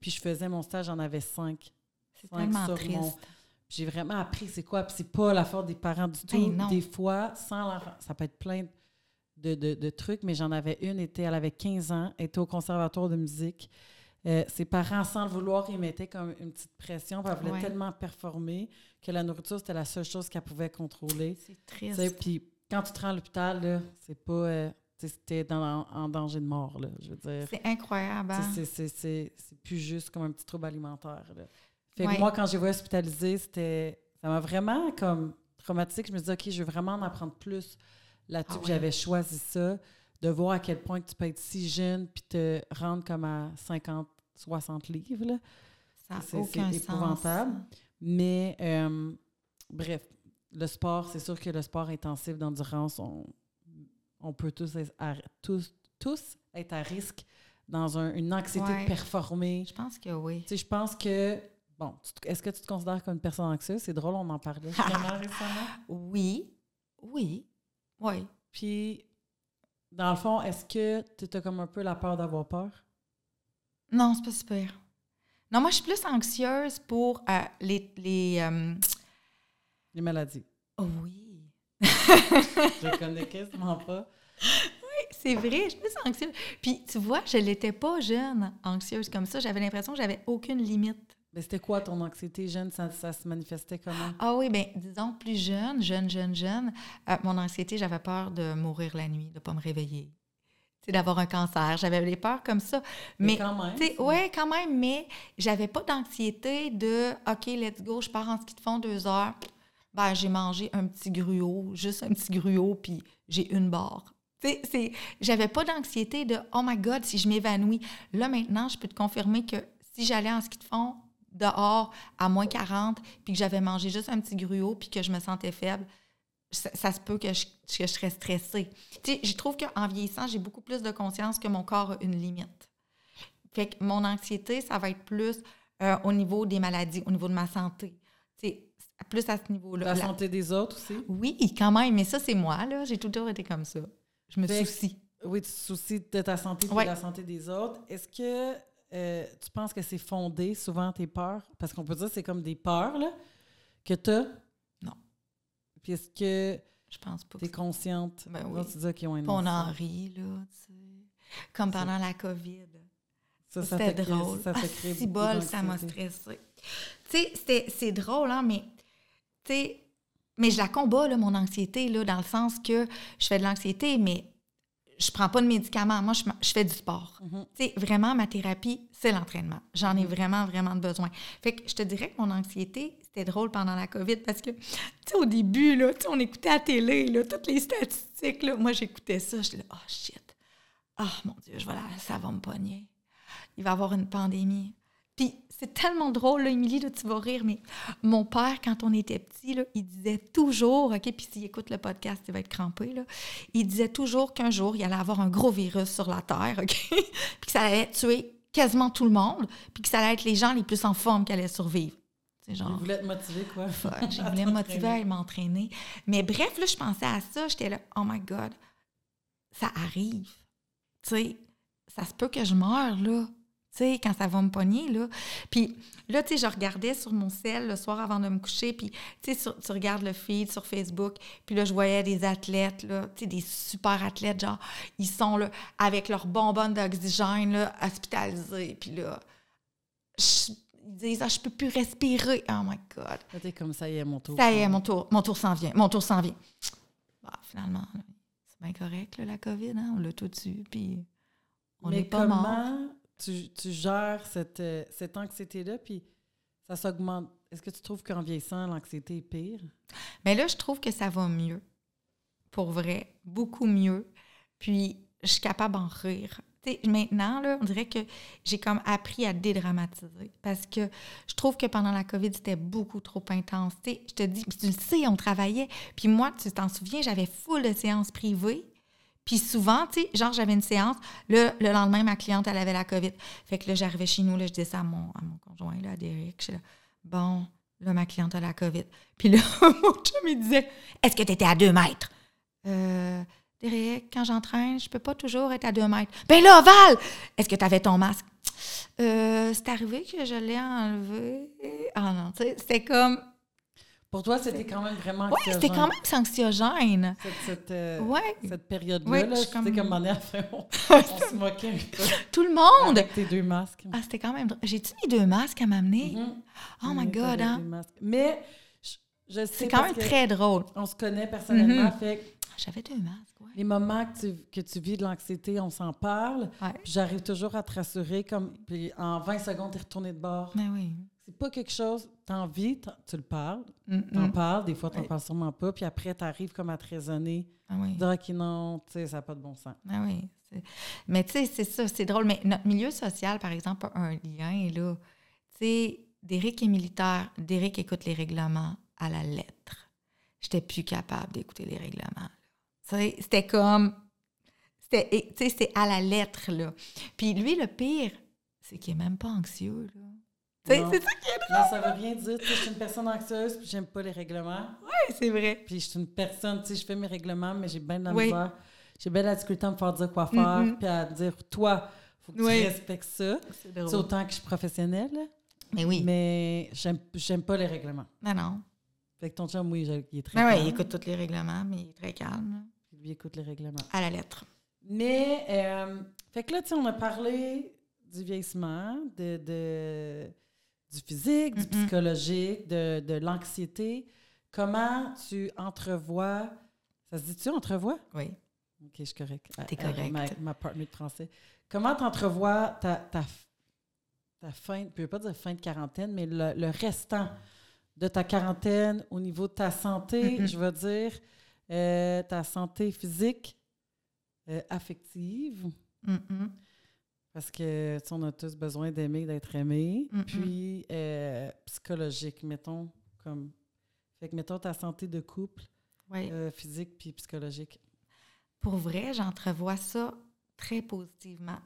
Puis je faisais mon stage, j'en avais 5. C'est tellement triste. J'ai vraiment appris c'est quoi, puis c'est pas la faute des parents du ben tout. Des fois, sans ça peut être plein de, de, de trucs, mais j'en avais une, était, elle avait 15 ans, elle était au conservatoire de musique. Euh, ses parents, sans le vouloir, ils mettaient comme une petite pression. Elle voulait tellement performer que la nourriture, c'était la seule chose qu'elle pouvait contrôler. C'est triste. Puis quand tu te rends à l'hôpital, c'est pas. Euh, c'était en danger de mort, là, je veux dire. C'est incroyable. Hein? C'est plus juste comme un petit trouble alimentaire. Fait que moi, quand j'ai vu hospitaliser, c'était. Ça m'a vraiment comme traumatisé. Je me disais, OK, je veux vraiment en apprendre plus là-dessus. Ah J'avais choisi ça, de voir à quel point tu peux être si jeune puis te rendre comme à 50, 60 livres. Là. Ça c'est épouvantable. Mais euh, bref, le sport, c'est sûr que le sport intensif d'endurance, on, on peut tous être à, tous, tous être à risque dans une anxiété de performer. Je pense que oui. Tu sais, je pense que Bon, est-ce que tu te considères comme une personne anxieuse? C'est drôle, on en parlait récemment. Oui, oui, oui. Puis, dans le fond, est-ce que tu as comme un peu la peur d'avoir peur? Non, c'est pas super. Non, moi, je suis plus anxieuse pour euh, les. Les, euh, les maladies. Oh oui. je connais quasiment pas. Oui, c'est vrai, je suis plus anxieuse. Puis, tu vois, je l'étais pas jeune, anxieuse comme ça. J'avais l'impression que j'avais aucune limite. Mais c'était quoi ton anxiété jeune? Ça, se manifestait comment? Ah oui, bien, disons, plus jeune, jeune, jeune, jeune, euh, mon anxiété, j'avais peur de mourir la nuit, de ne pas me réveiller d'avoir un cancer. J'avais des peurs comme ça. Mais, quand même. Oui, quand même, mais j'avais pas d'anxiété de OK, let's go, je pars en ski de fond deux heures. Ben, j'ai mangé un petit gruau, juste un petit gruau, puis j'ai une barre. J'avais pas d'anxiété de Oh my God, si je m'évanouis. Là, maintenant, je peux te confirmer que si j'allais en ski de fond dehors à moins 40, puis que j'avais mangé juste un petit gruau, puis que je me sentais faible, ça, se peut que je, que je serais stressée. Tu sais, je trouve qu'en vieillissant, j'ai beaucoup plus de conscience que mon corps a une limite. Fait que mon anxiété, ça va être plus euh, au niveau des maladies, au niveau de ma santé. Tu sais, plus à ce niveau-là. La santé des autres aussi? Oui, quand même, mais ça, c'est moi, là. J'ai toujours été comme ça. Je me soucie. Oui, tu te soucies de ta santé et de la santé des autres. Est-ce que euh, tu penses que c'est fondé, souvent, tes peurs? Parce qu'on peut dire que c'est comme des peurs, là, que tu as. Non. Puis est-ce que. Je pense pas. Tu es consciente? Ben oui. Tu dis qu'ils ont On en rit, là, tu sais. Comme pendant la COVID. Ça, ça C'était drôle. ça ah, si bol, ça m'a stressé. Tu sais, c'est drôle, hein, mais sais, mais je la combats, là, mon anxiété, là, dans le sens que je fais de l'anxiété, mais je prends pas de médicaments. Moi, je, je fais du sport. Tu sais, vraiment, ma thérapie, c'est l'entraînement. J'en ai mm-hmm. vraiment, vraiment besoin. Fait que je te dirais que mon anxiété, c'était drôle pendant la COVID parce que, tu sais, au début, là, on écoutait à la télé, là, toutes les statistiques, là. Moi, j'écoutais ça. J'étais là, oh shit. Oh mon Dieu, je ça va me pogner. Il va y avoir une pandémie. Puis c'est tellement drôle, là, Émilie, là, tu vas rire, mais mon père, quand on était petit, là, il disait toujours, OK, puis s'il écoute le podcast, il va être crampé, là, il disait toujours qu'un jour, il allait avoir un gros virus sur la Terre, OK, puis que ça allait tuer quasiment tout le monde, puis que ça allait être les gens les plus en forme qui allaient survivre. Genre, il voulait te motiver, quoi. je voulais me motiver à m'entraîner. Mais bref, là, je pensais à ça, j'étais là, oh my God, ça arrive. Tu sais, ça se peut que je meure, là tu sais, quand ça va me pogner, là. Puis là, tu sais, je regardais sur mon sel le soir avant de me coucher, puis tu sais, tu regardes le feed sur Facebook, puis là, je voyais des athlètes, là, tu sais, des super athlètes, genre, ils sont là avec leur bonbonne d'oxygène, là, hospitalisés, puis là, ils disent, ah, je peux plus respirer. Oh my God. C'était comme ça y est, mon tour. Ça y est, mon tour, mon tour s'en vient, mon tour s'en vient. Bah, finalement, c'est bien correct, là, la COVID, hein, on l'a tout dessus, puis on n'est pas mort tu, tu gères cette, euh, cette anxiété-là, puis ça s'augmente. Est-ce que tu trouves qu'en vieillissant, l'anxiété est pire? Mais là, je trouve que ça va mieux. Pour vrai, beaucoup mieux. Puis, je suis capable d'en rire. maintenant, là, on dirait que j'ai comme appris à dédramatiser parce que je trouve que pendant la COVID, c'était beaucoup trop intense. je te dis, tu le sais, on travaillait. Puis moi, tu t'en souviens, j'avais full de séances privées. Puis souvent, tu sais, genre, j'avais une séance, le, le lendemain, ma cliente, elle avait la COVID. Fait que là, j'arrivais chez nous, là, je disais ça à mon, à mon conjoint, là, à Derek. Je là, bon, là, ma cliente a la COVID. Puis là, mon chum, il disait, est-ce que tu étais à deux mètres? Euh, Derek, quand j'entraîne, je peux pas toujours être à deux mètres. Ben là, Val, est-ce que tu avais ton masque? Euh, c'est arrivé que je l'ai enlevé. Ah non, tu sais, c'était comme pour toi, c'était quand même vraiment Oui, c'était quand même anxiogène. Cette, cette, euh, cette période-là, là, c'était comme on, on, se moquait un peu. Tout le monde! Avec tes deux masques. Ah, c'était quand même... J'ai-tu mis deux masques à m'amener? Mm-hmm. Oh my God, hein? Mais je, sais C'est quand même très drôle. On se connaît personnellement, mm-hmm. fait j'avais deux masques, ouais. Les moments que tu, que tu vis de l'anxiété, on s'en parle. J'arrive toujours à te rassurer, comme, puis en 20 secondes, tu es retourné de bord. Mais ben oui c'est pas quelque chose, t'as envie, tu le parles, t'en parles, des fois t'en parles sûrement pas, puis après t'arrives comme à te raisonner, ah oui. dire ok non, tu sais, ça n'a pas de bon sens. Ah oui. Mais tu sais, c'est ça, c'est drôle. Mais notre milieu social, par exemple, a un lien, là. Tu sais, Derek est militaire, Derek écoute les règlements à la lettre. J'étais plus capable d'écouter les règlements. C'était comme... Tu sais, c'est à la lettre, là. Puis lui, le pire, c'est qu'il est même pas anxieux, là. C'est ça qui est drôle. Non, ça veut rien dire. je suis une personne anxieuse puis j'aime pas les règlements. Oui, c'est vrai. Puis je suis une personne, tu sais, je fais mes règlements, mais j'ai bien de la misère. J'ai bien la difficulté à me faire dire quoi faire, puis à dire, toi, faut que tu respectes ça. C'est autant que je suis professionnelle. Mais oui. Mais j'aime pas les règlements. Non, non. Fait que ton chum, oui, il est très calme. Oui, il écoute tous les règlements, mais il est très calme. Il écoute les règlements. À la lettre. Mais, euh, fait que là, tu sais, on a parlé du vieillissement, de du physique, du psychologique, de, de l'anxiété. Comment tu entrevois, ça se dit-tu entrevois? Oui. OK, je suis correct. T'es correct. Ma, ma de français. Comment tu entrevois ta, ta, ta fin, je ne peux pas dire fin de quarantaine, mais le, restant de ta quarantaine au niveau de ta santé, je veux dire, euh, ta santé physique, euh, affective? Parce que, on a tous besoin d'aimer, d'être aimé. Puis, euh, psychologique, mettons, comme. Fait que, mettons, ta santé de couple, euh, physique puis psychologique. Pour vrai, j'entrevois ça très positivement.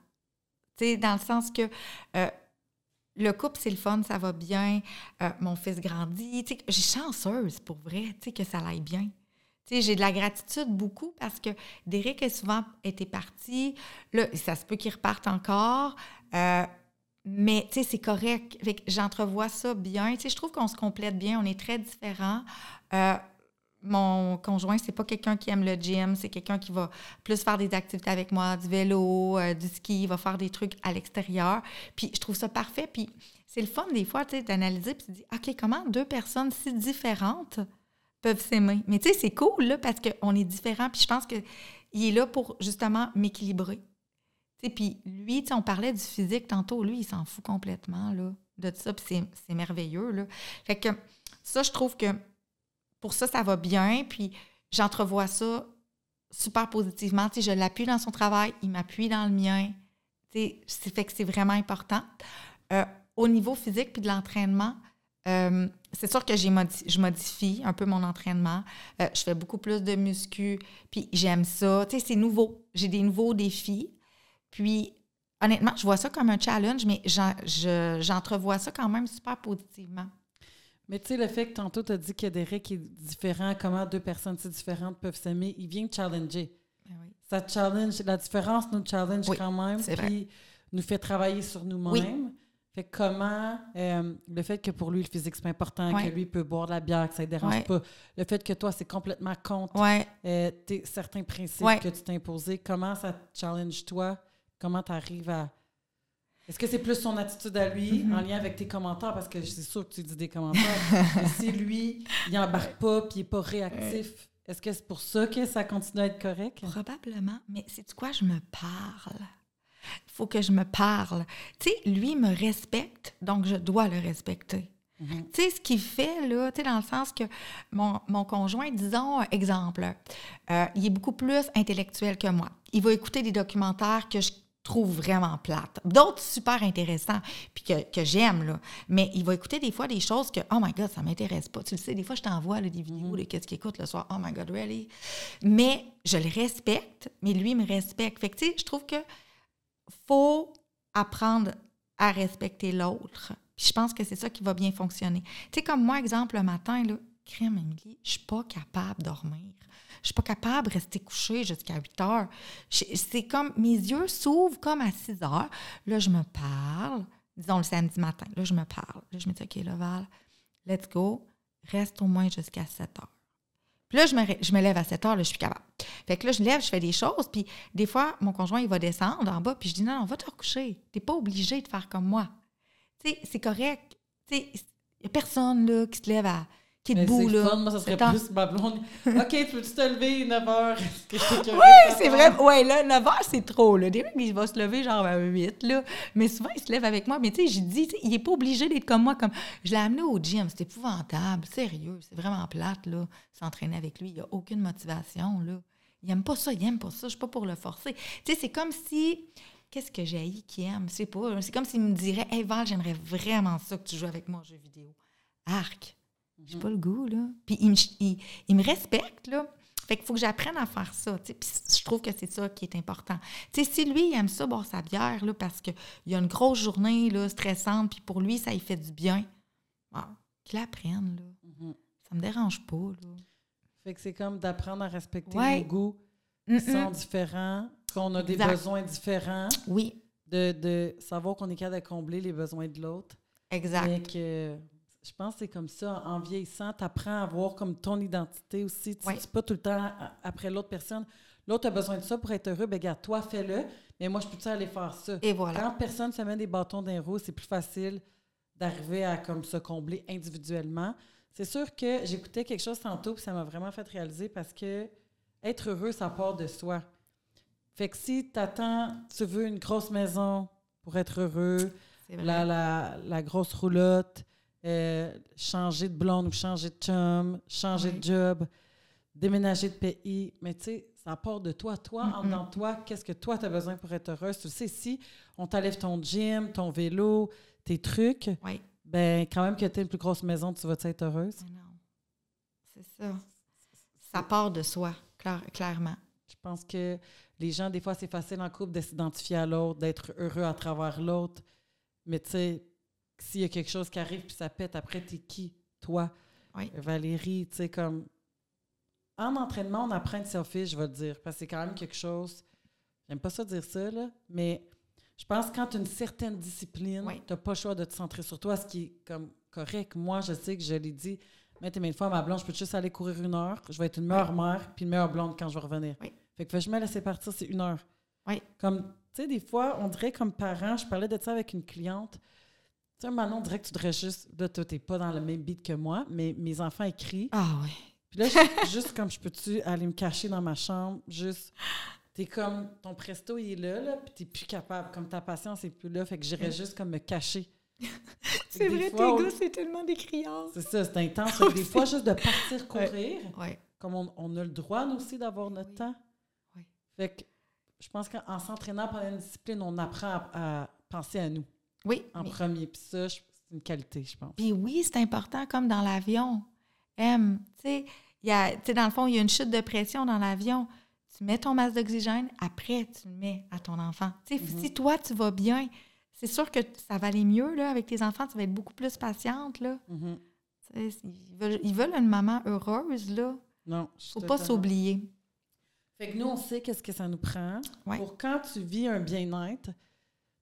Tu sais, dans le sens que euh, le couple, c'est le fun, ça va bien, mon fils grandit. Tu sais, j'ai chanceuse, pour vrai, tu sais, que ça aille bien j'ai de la gratitude beaucoup parce que Derek a souvent été parti. Là, ça se peut qu'il reparte encore. Euh, mais, tu sais, c'est correct. J'entrevois ça bien. Tu sais, je trouve qu'on se complète bien. On est très différents. Euh, mon conjoint, c'est pas quelqu'un qui aime le gym, c'est quelqu'un qui va plus faire des activités avec moi, du vélo, euh, du ski, il va faire des trucs à l'extérieur. Puis je trouve ça parfait. Puis c'est le fun des fois, tu sais, d'analyser puis de dire, OK, comment deux personnes si différentes peuvent s'aimer. Mais tu sais, c'est cool, là, parce qu'on est différents. Puis je pense qu'il est là pour justement m'équilibrer. Puis lui, on parlait du physique tantôt. Lui, il s'en fout complètement, là, de ça. Puis c'est merveilleux, là. Fait que ça, je trouve que pour ça, ça va bien. Puis j'entrevois ça super positivement. Tu sais, je l'appuie dans son travail, il m'appuie dans le mien. Sais, fait que c'est vraiment important. Euh, au niveau physique puis de l'entraînement, euh, c'est sûr que j'ai je modifie un peu mon entraînement. Euh, je fais beaucoup plus de muscu, puis j'aime ça. Tu sais, c'est nouveau. J'ai des nouveaux défis. Puis, honnêtement, je vois ça comme un challenge, mais j'entrevois ça quand même super positivement. Mais tu sais, le fait que tantôt tu as dit que Derek est différent, comment deux personnes si différentes peuvent s'aimer, il vient challenger. Ben ça challenge, la différence nous challenge quand même, puis nous fait travailler sur nous-mêmes. Fait comment euh, le fait que pour lui, le physique, c'est important, que lui peut boire de la bière, que ça ne dérange pas, le fait que toi, c'est complètement contre euh, certains principes que tu t'es imposés, comment ça challenge toi? Comment tu arrives à. Est-ce que c'est plus son attitude à lui mm-hmm. en lien avec tes commentaires? Parce que c'est sûr que tu dis des commentaires. mais si lui, il n'embarque pas puis il n'est pas réactif, est-ce que c'est pour ça que ça continue à être correct? Probablement. Mais c'est quoi? Je me parle. Il faut que je me parle. Tu sais, lui me respecte, donc je dois le respecter. Mhm. Tu sais, ce qu'il fait, là, tu sais, dans le sens que mon, mon conjoint, disons, exemple, euh, il est beaucoup plus intellectuel que moi. Il va écouter des documentaires que je trouve vraiment plates. D'autres super intéressants, puis que, que j'aime, là. Mais il va écouter des fois des choses que, oh my God, ça m'intéresse pas. Tu le sais, des fois, je t'envoie des vidéos mhm. de qu'est-ce qu'il écoute le soir? Oh my God, really? Mais je le respecte, mais lui me respecte. Fait que, tu sais, je trouve que faut apprendre à respecter l'autre. je pense que c'est ça qui va bien fonctionner. Tu sais, comme moi, exemple, le matin, là, crème, Émilie, je suis pas capable de dormir. Je suis pas capable de rester couchée jusqu'à 8 heures. C'est comme, mes yeux s'ouvrent comme à 6 heures. Là, je me parle, disons le samedi matin. Là, je me parle. Là, je me dis, OK, Val, let's go. Reste au moins jusqu'à 7 heures. Puis là, je me, je me lève à 7 heures, là, je suis capable. Fait que là, je lève, je fais des choses, puis des fois, mon conjoint, il va descendre en bas, puis je dis non, non, va te recoucher. T'es pas obligé de faire comme moi. Tu sais, c'est correct. Tu sais, il n'y a personne là, qui se lève à qui est debout, là. Fun. Moi, ça serait plus ma blonde. OK, peux-tu te lever 9 h? Oui, c'est vrai. Oui, là, 9 h, c'est trop, là. Des il va se lever genre à 8, là. Mais souvent, il se lève avec moi. Mais tu sais, j'ai dit, il n'est pas obligé d'être comme moi. Comme... Je l'ai amené au gym. C'est épouvantable. Sérieux. C'est vraiment plate, là, s'entraîner avec lui. Il n'y a aucune motivation, là. Il aime pas ça, il aime pas ça. Je suis pas pour le forcer. Tu sais, c'est comme si qu'est-ce que j'ai qui aime? C'est pas. C'est comme s'il me dirait Hey Val, j'aimerais vraiment ça que tu joues avec moi en jeu vidéo. Arc. J'ai pas le goût, là. Puis il me, il, me respecte, là. Fait qu'il faut que j'apprenne à faire ça. Puis je trouve que c'est ça qui est important. sais, si lui, il aime ça, boire sa bière, là, parce qu'il a une grosse journée là, stressante, puis pour lui, ça lui fait du bien, qu'il apprenne. Là. Mm-hmm. Ça me dérange pas. Là. Fait que c'est comme d'apprendre à respecter nos goûts qui sont différents, qu'on a des besoins différents. Oui. De, de savoir qu'on est capable de combler les besoins de l'autre. Exact. que je pense que c'est comme ça. En vieillissant, tu apprends à voir comme ton identité aussi. Tu ne pas tout le temps après l'autre personne. L'autre a besoin de ça pour être heureux. Ben, regarde, toi, fais-le. Mais moi, je peux aller faire ça? Et voilà. Quand personne se met des bâtons d'un roues, c'est plus facile d'arriver à comme se combler individuellement. C'est sûr que j'écoutais quelque chose tantôt, puis ça m'a vraiment fait réaliser parce que être heureux, ça part de soi. Fait que si t'attends, tu veux une grosse maison pour être heureux, la, la, la, grosse roulotte, euh, changer de blonde ou changer de chum, changer de job, déménager de pays. Mais tu sais, ça part de toi. Toi, en dedans toi, qu'est-ce que toi, tu as besoin pour être heureuse? Tu sais, si on t'enlève ton gym, ton vélo, tes trucs, ben quand même que tu as une plus grosse maison, tu vas être heureuse? non. C'est ça. Ça part de soi, clairement. Je pense que les gens, des fois, c'est facile en couple de s'identifier à l'autre, d'être heureux à travers l'autre. Mais tu sais, s'il y a quelque chose qui arrive puis ça pète, après, t'es qui? Toi? Valérie, tu sais, comme. En entraînement, on apprend être selfish, je vais te dire, parce que c'est quand même quelque chose. J'aime pas ça dire ça, là, mais je pense que quand tu as une certaine discipline, tu n'as pas le choix de te centrer sur toi, ce qui est comme correct. Moi, je sais que je l'ai dit mais une fois, ma blonde, je peux juste aller courir une heure. Je vais être une meilleure mère puis une meilleure blonde quand je vais revenir. Fait que je me laisser partir, c'est une heure. Oui. Comme, tu sais, des fois, on dirait comme parent, je parlais de ça avec une cliente. Tu sais, maintenant, on dirait que tu devrais juste. Là, toi, t'es pas dans le même beat que moi, mais mes enfants écrivent. Ah oui. Puis là, juste comme je peux-tu aller me cacher dans ma chambre, juste. T'es comme. Ton presto, il est là, là, puis t'es plus capable. Comme ta patience est plus là, fait que j'irais juste comme me cacher. c'est vrai, tes gars, c'est tellement des criands. C'est ça, c'est intense. des fois, juste de partir courir, comme on, a le droit, nous aussi, d'avoir notre temps. Fait que je pense qu'en s'entraînant pendant une discipline, on apprend à, penser à nous. Oui. En premier. Puis ça, c'est une qualité, je pense. Puis oui, c'est important, comme dans l'avion. M, tu sais, dans le fond, il y a une chute de pression dans l'avion. Tu mets ton masque d'oxygène, après, tu le mets à ton enfant. Tu sais, mm-hmm. si toi, tu vas bien, c'est sûr que ça va aller mieux là, avec tes enfants, tu vas être beaucoup plus patiente. Là. Mm-hmm. ils, veulent, une maman heureuse. Là. Non. faut pas s'oublier. Fait que nous, on sait qu'est-ce que ça nous prend pour quand tu vis un bien-être. Tu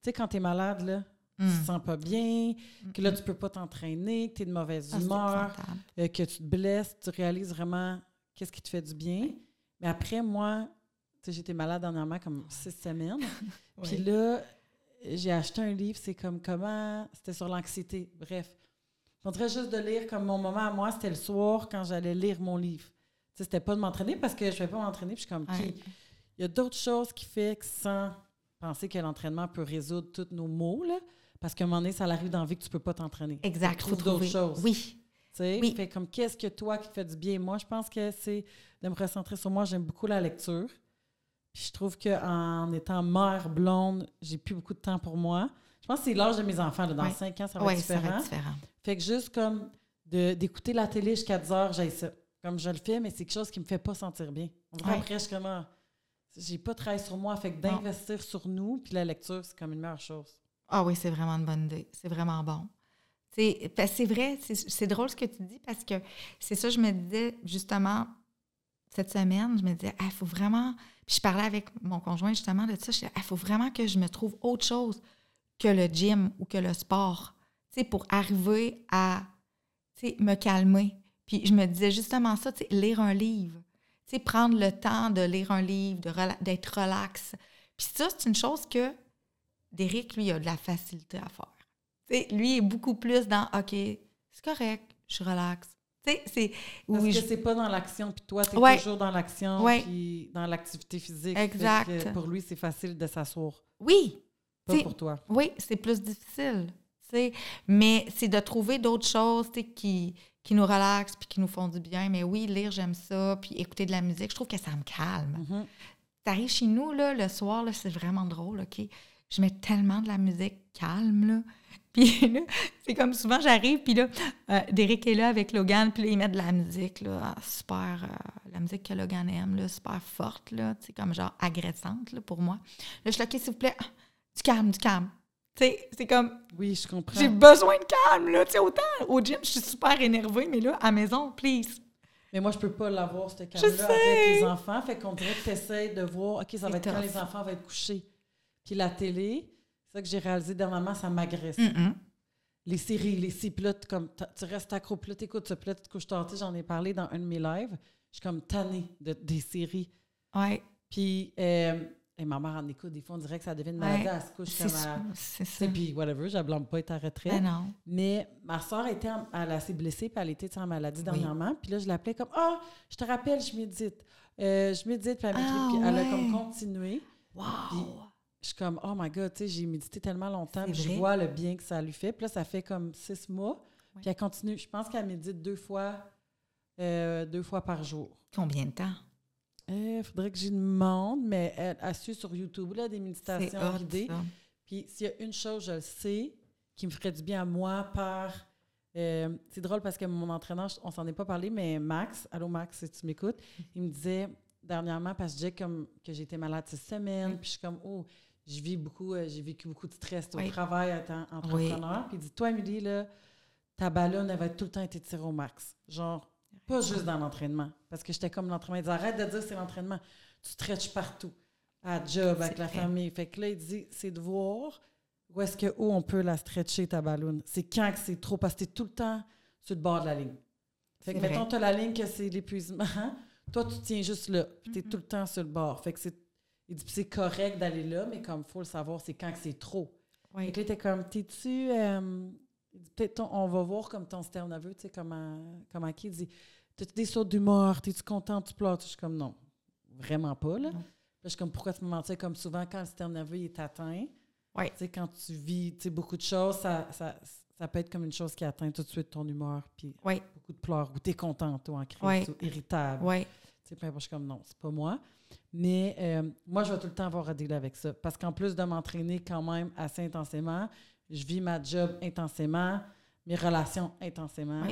sais, quand tu es malade, là, tu te mm. sens pas bien, que là, tu peux pas t'entraîner, que tu es de mauvaise ah, humeur, euh, que tu te blesses, tu réalises vraiment qu'est-ce qui te fait du bien. Mais après, moi, j'étais malade dernièrement comme six semaines. Puis là, j'ai acheté un livre, c'est comme comment. C'était sur l'anxiété. Bref. On dirait juste de lire comme mon moment à moi, c'était le soir quand j'allais lire mon livre. C'était pas de m'entraîner parce que je ne vais pas m'entraîner, puis je suis comme, il y a d'autres choses qui font que sans penser que l'entraînement peut résoudre tous nos maux, là, parce qu'à un moment donné, ça arrive dans la vie que tu ne peux pas t'entraîner. Exact. Tu d'autres choses. Oui. Oui. Fait comme, qu'est-ce que toi qui te fait du bien? Moi, je pense que c'est de me recentrer sur moi. J'aime beaucoup la lecture je trouve qu'en étant mère blonde, j'ai plus beaucoup de temps pour moi. Je pense que c'est l'âge de mes enfants. Dans cinq ans, ça va, être différent. Fait que juste comme d'écouter la télé jusqu'à 10 heures, j'ai ça. Comme je le fais, mais c'est quelque chose qui me fait pas sentir bien. Après, je comment j'ai pas travaillé sur moi. Fait que d'investir sur nous, puis la lecture, c'est comme une meilleure chose. Ah oui, c'est vraiment une bonne idée. C'est vraiment bon. C'est vrai, c'est drôle ce que tu dis parce que c'est ça, je me disais justement cette semaine, je me disais, il faut vraiment puis je parlais avec mon conjoint justement de ça. Je disais, il faut vraiment que je me trouve autre chose que le gym ou que le sport, pour arriver à, me calmer. Puis je me disais justement ça, lire un livre, prendre le temps de lire un livre, d'être relax. Puis ça, c'est une chose que Derek, lui, a de la facilité à faire. Tu sais, lui est beaucoup plus dans, OK, c'est correct, je relaxe c'est. Parce que c'est pas dans l'action, puis toi, tu es toujours dans l'action, puis dans l'activité physique. Exact. pour lui, c'est facile de s'asseoir. Oui. Pas pour toi. Oui, c'est plus difficile. Mais c'est de trouver d'autres choses qui, qui nous relaxent puis qui nous font du bien. Mais oui, lire, j'aime ça. Puis écouter de la musique, je trouve que ça me calme. Mm-hmm. Tu arrives chez nous, là, le soir, c'est vraiment drôle, OK? Je mets tellement de la musique calme, là. Puis là, c'est comme souvent, j'arrive, puis là, euh, Derek est là avec Logan, puis là, il met de la musique, là, super, euh, la musique que Logan aime, là, super forte, là, c'est comme genre agressante, là, pour moi. Là, je suis là, OK, s'il vous plaît, du calme, du calme. Tu sais, c'est comme... Oui, je comprends. J'ai besoin de calme, là, tu sais, autant au gym, je suis super énervée, mais là, à maison, please. Mais moi, je peux pas l'avoir, ce calme-là, avec les enfants, fait qu'on dirait que tu essaies de voir, OK, ça va être quand les enfants vont être couchés. Puis la télé, c'est ça que j'ai réalisé dernièrement, ça m'agresse. Les séries, les six comme tu restes accro, puis là, t'écoutes ça, puis là, tu te couches tard. J'en ai parlé dans un de mes lives. Je suis comme tannée de, des séries. Ouais. Puis, euh, et ma mère en écoute, des fois, on dirait que ça devient une maladie, elle se couche comme à. C'est ça. Puis, whatever, je ne blâme pas être à retraite. Mais, ben non. mais ma soeur, était elle s'est blessée, puis elle était en maladie dernièrement. Puis là, je l'appelais comme Ah, je te rappelle, je médite. Euh, je médite, puis elle, ah, puis elle a comme continué. Wow! Je suis comme, oh my God, tu sais, j'ai médité tellement longtemps, puis je vois le bien que ça lui fait. Puis là, ça fait comme six mois. Puis elle continue. Je pense qu'elle médite deux fois, euh, deux fois par jour. Combien de temps? Il faudrait que j'y demande, mais elle a su sur YouTube là, des méditations guidées. Puis s'il y a une chose, je le sais, qui me ferait du bien à moi par. Euh, c'est drôle parce que mon entraîneur, on s'en est pas parlé, mais Max, allô Max, si tu m'écoutes, il me disait dernièrement, parce que j'ai comme que été malade cette semaine, puis je suis comme, oh, je vis beaucoup, euh, j'ai vécu beaucoup de stress au travail en tant qu'entrepreneur. Puis il dit, toi, Émilie, là, ta ballonne, va tout le temps être tirée au max. Genre, pas juste dans l'entraînement. Parce que j'étais comme l'entraînement. Il dit, arrête de dire c'est l'entraînement. Tu stretches partout. À job, avec la famille. Fait que là, il dit, c'est de voir où est-ce que où on peut la stretcher, ta ballonne. C'est quand que c'est trop, parce que tu es tout le temps sur le bord de la ligne. Fait que, mettons, tu as la ligne que c'est l'épuisement. Toi, tu tiens juste là. Puis tu es mm-hmm. tout le temps sur le bord. Fait que c'est. Il dit, c'est correct d'aller là, mais comme il faut le savoir, c'est quand que c'est trop. Oui. Là, t'es comme, t'es-tu. Euh, peut-être on va voir comme ton système nerveux, tu sais, comment, comment qui dit T'as-tu des sauts d'humeur? T'es-tu content? Tu pleures? Je suis comme non, vraiment pas, là. je suis comme pourquoi tu me mentais? Comme souvent quand le système nerveux est atteint. Ouais. Tu sais, quand tu vis beaucoup de choses, ça, ça, ça, peut être comme une chose qui atteint tout de suite ton humeur, puis beaucoup de pleurs, ou t'es contente, ou en crise, ou irritable. Je suis comme non, c'est pas moi. Mais euh, moi, je vais tout le temps avoir à dealer avec ça. Parce qu'en plus de m'entraîner quand même assez intensément, je vis ma job intensément, mes relations intensément.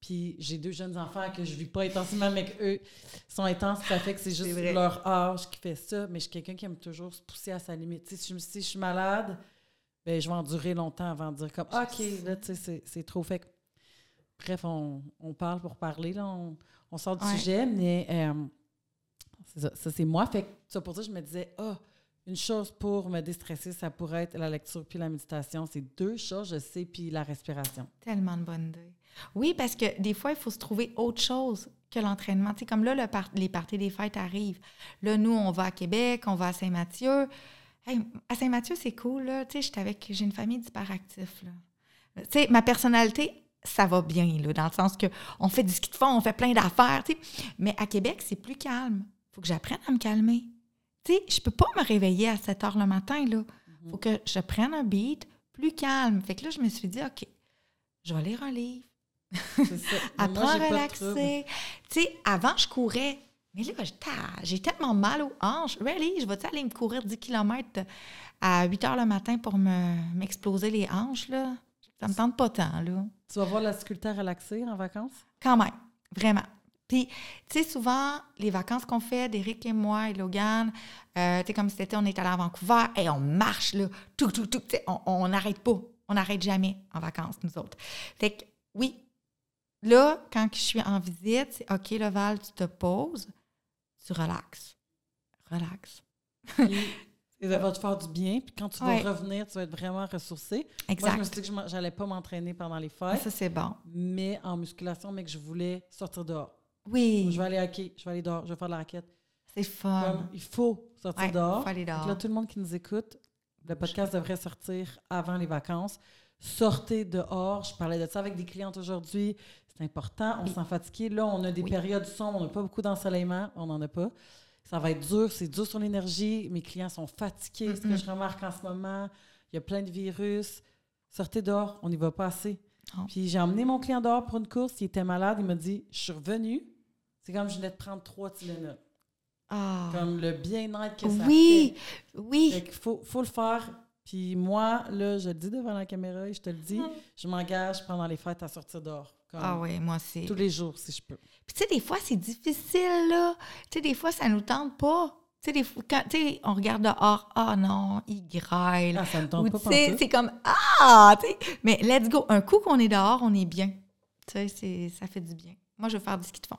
Puis j'ai deux jeunes enfants que je vis pas intensément, mais qu'eux sont intenses. Ça fait que c'est juste leur âge qui fait ça. Mais je suis quelqu'un qui aime toujours se pousser à sa limite. si, je, si je suis malade, ben, je vais endurer longtemps avant de dire comme OK, là, tu sais, c'est trop. Fait bref, on, parle pour parler, là. On, sort du sujet, mais euh, ça, ça c'est moi. Fait que ça pour ça, je me disais, ah, oh, une chose pour me déstresser, ça pourrait être la lecture puis la méditation. C'est deux choses, je sais, puis la respiration. Tellement de bonnes idées. Oui, parce que des fois, il faut se trouver autre chose que l'entraînement. Tu sais, comme là, le les parties des fêtes arrivent. Là, nous, on va à Québec, on va à Saint-Mathieu. à Saint-Mathieu, c'est cool, là. Tu sais, avec... J'ai une famille d'hyperactifs, là. Tu sais, ma personnalité, ça va bien, là, dans le sens que on fait du ski de fond, on fait plein d'affaires, tu sais. Mais à Québec, c'est plus calme. Il faut que j'apprenne à me calmer tu sais, je peux pas me réveiller à 7 heures le matin, là. Il faut que je prenne un beat plus calme. Fait que là, je me suis dit, OK, je vais lire un livre. Apprends à relaxer. Tu sais, avant, je courais. Mais là, j'ai tellement mal aux hanches. Really, je vais aller me courir 10 km à 8 heures le matin pour m'exploser les hanches, là? Ça me tente pas tant, là. Tu vas voir la sculpteur relaxer en vacances? Quand même, vraiment. Puis, tu sais, souvent, les vacances qu'on fait, d'Éric et moi et Logan, euh, tu sais, comme cet été, on est allé à Vancouver et on marche, là, tout, tout, tout, on n'arrête pas. On n'arrête jamais en vacances, nous autres. Fait que, oui, là, quand je suis en visite, c'est OK, le Val, tu te poses, tu relaxes. Relax. Ça va te faire du bien. Puis quand tu vas revenir, tu vas être vraiment ressourcé. Exact. Moi, je me suis dit que je n'allais pas m'entraîner pendant les fêtes. ça, c'est bon. Mais en musculation, mais que je voulais sortir dehors. Oui. Je vais aller hockey, je vais aller dehors, je vais faire de la raquette. C'est fun. il faut sortir dehors. Il faut aller dehors. là, tout le monde qui nous écoute, le podcast devrait sortir avant les vacances. Sortez dehors. Je parlais de ça avec des clientes aujourd'hui. C'est important. On s'en fatigue. Là, on a des périodes sombres. On n'a pas beaucoup d'ensoleillement. On n'en a pas. Ça va être dur. C'est dur sur l'énergie. Mes clients sont fatigués. Ce que je remarque en ce moment, il y a plein de virus. Sortez dehors. On n'y va pas assez. Oh. Puis j'ai emmené mon client dehors pour une course. Il était malade. Il m'a dit Je suis revenue. C'est comme je venais de prendre trois Tylenol. Ah. Comme le bien-être que ça oui, fait. Oui, oui. faut, faut le faire. Puis moi, là, je le dis devant la caméra et je te le dis, ah. je m'engage pendant les fêtes à sortir dehors. Ah oui, moi aussi. Tous les jours, si je peux. Puis tu sais, des fois, c'est difficile, là. Tu sais, des fois, ça nous tente pas. Tu sais, des fois, quand, on regarde dehors, ah non, il graille. Ah, ça ne tente pas C'est comme, ah, tu sais. Mais let's go. Un coup qu'on est dehors, on est bien. Tu sais, ça fait du bien. Moi, je veux faire du ski de fond.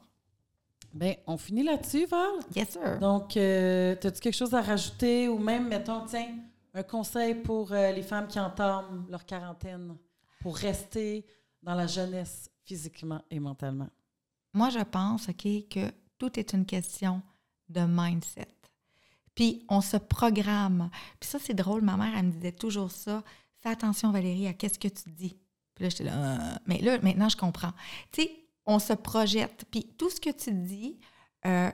Bien, on finit là-dessus, Val? Yes, sir. Donc, euh, as-tu quelque chose à rajouter ou même, mettons, tiens, un conseil pour euh, les femmes qui entament leur quarantaine pour rester dans la jeunesse? Physiquement et mentalement? Moi, je pense, OK, que tout est une question de mindset. Puis, on se programme. Puis ça, c'est drôle, ma mère, elle me disait toujours ça. Fais attention, Valérie, à qu'est-ce que tu dis. Puis là, j'étais là, euh, mais là, maintenant, je comprends. Tu sais, on se projette. Puis tout ce que tu dis, euh,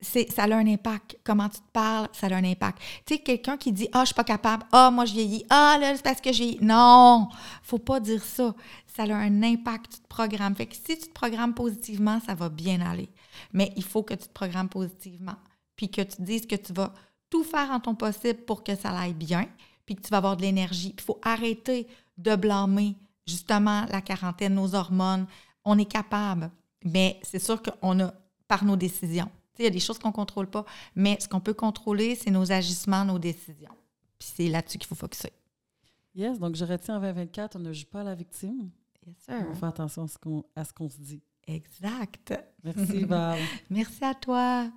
ça a un impact. Comment tu te parles, ça a un impact. Tu sais, quelqu'un qui dit Ah, je suis pas capable. Ah, moi, je vieillis. Ah, là, c'est parce que j'ai. Non, faut pas dire ça. Ça a un impact. Tu te programmes. Fait que si tu te programmes positivement, ça va bien aller. Mais il faut que tu te programmes positivement. Puis que tu dises que tu vas tout faire en ton possible pour que ça aille bien. Puis que tu vas avoir de l'énergie. Puis il faut arrêter de blâmer justement la quarantaine, nos hormones. On est capable. Mais c'est sûr qu'on a par nos décisions. Il y a des choses qu'on ne contrôle pas, mais ce qu'on peut contrôler, c'est nos agissements, nos décisions. Puis c'est là-dessus qu'il faut focuser. Yes, donc je retiens en 2024, on ne joue pas à la victime. Yes, sir. On fait attention à ce qu'on se dit. Exact. Merci, Val. Merci à toi.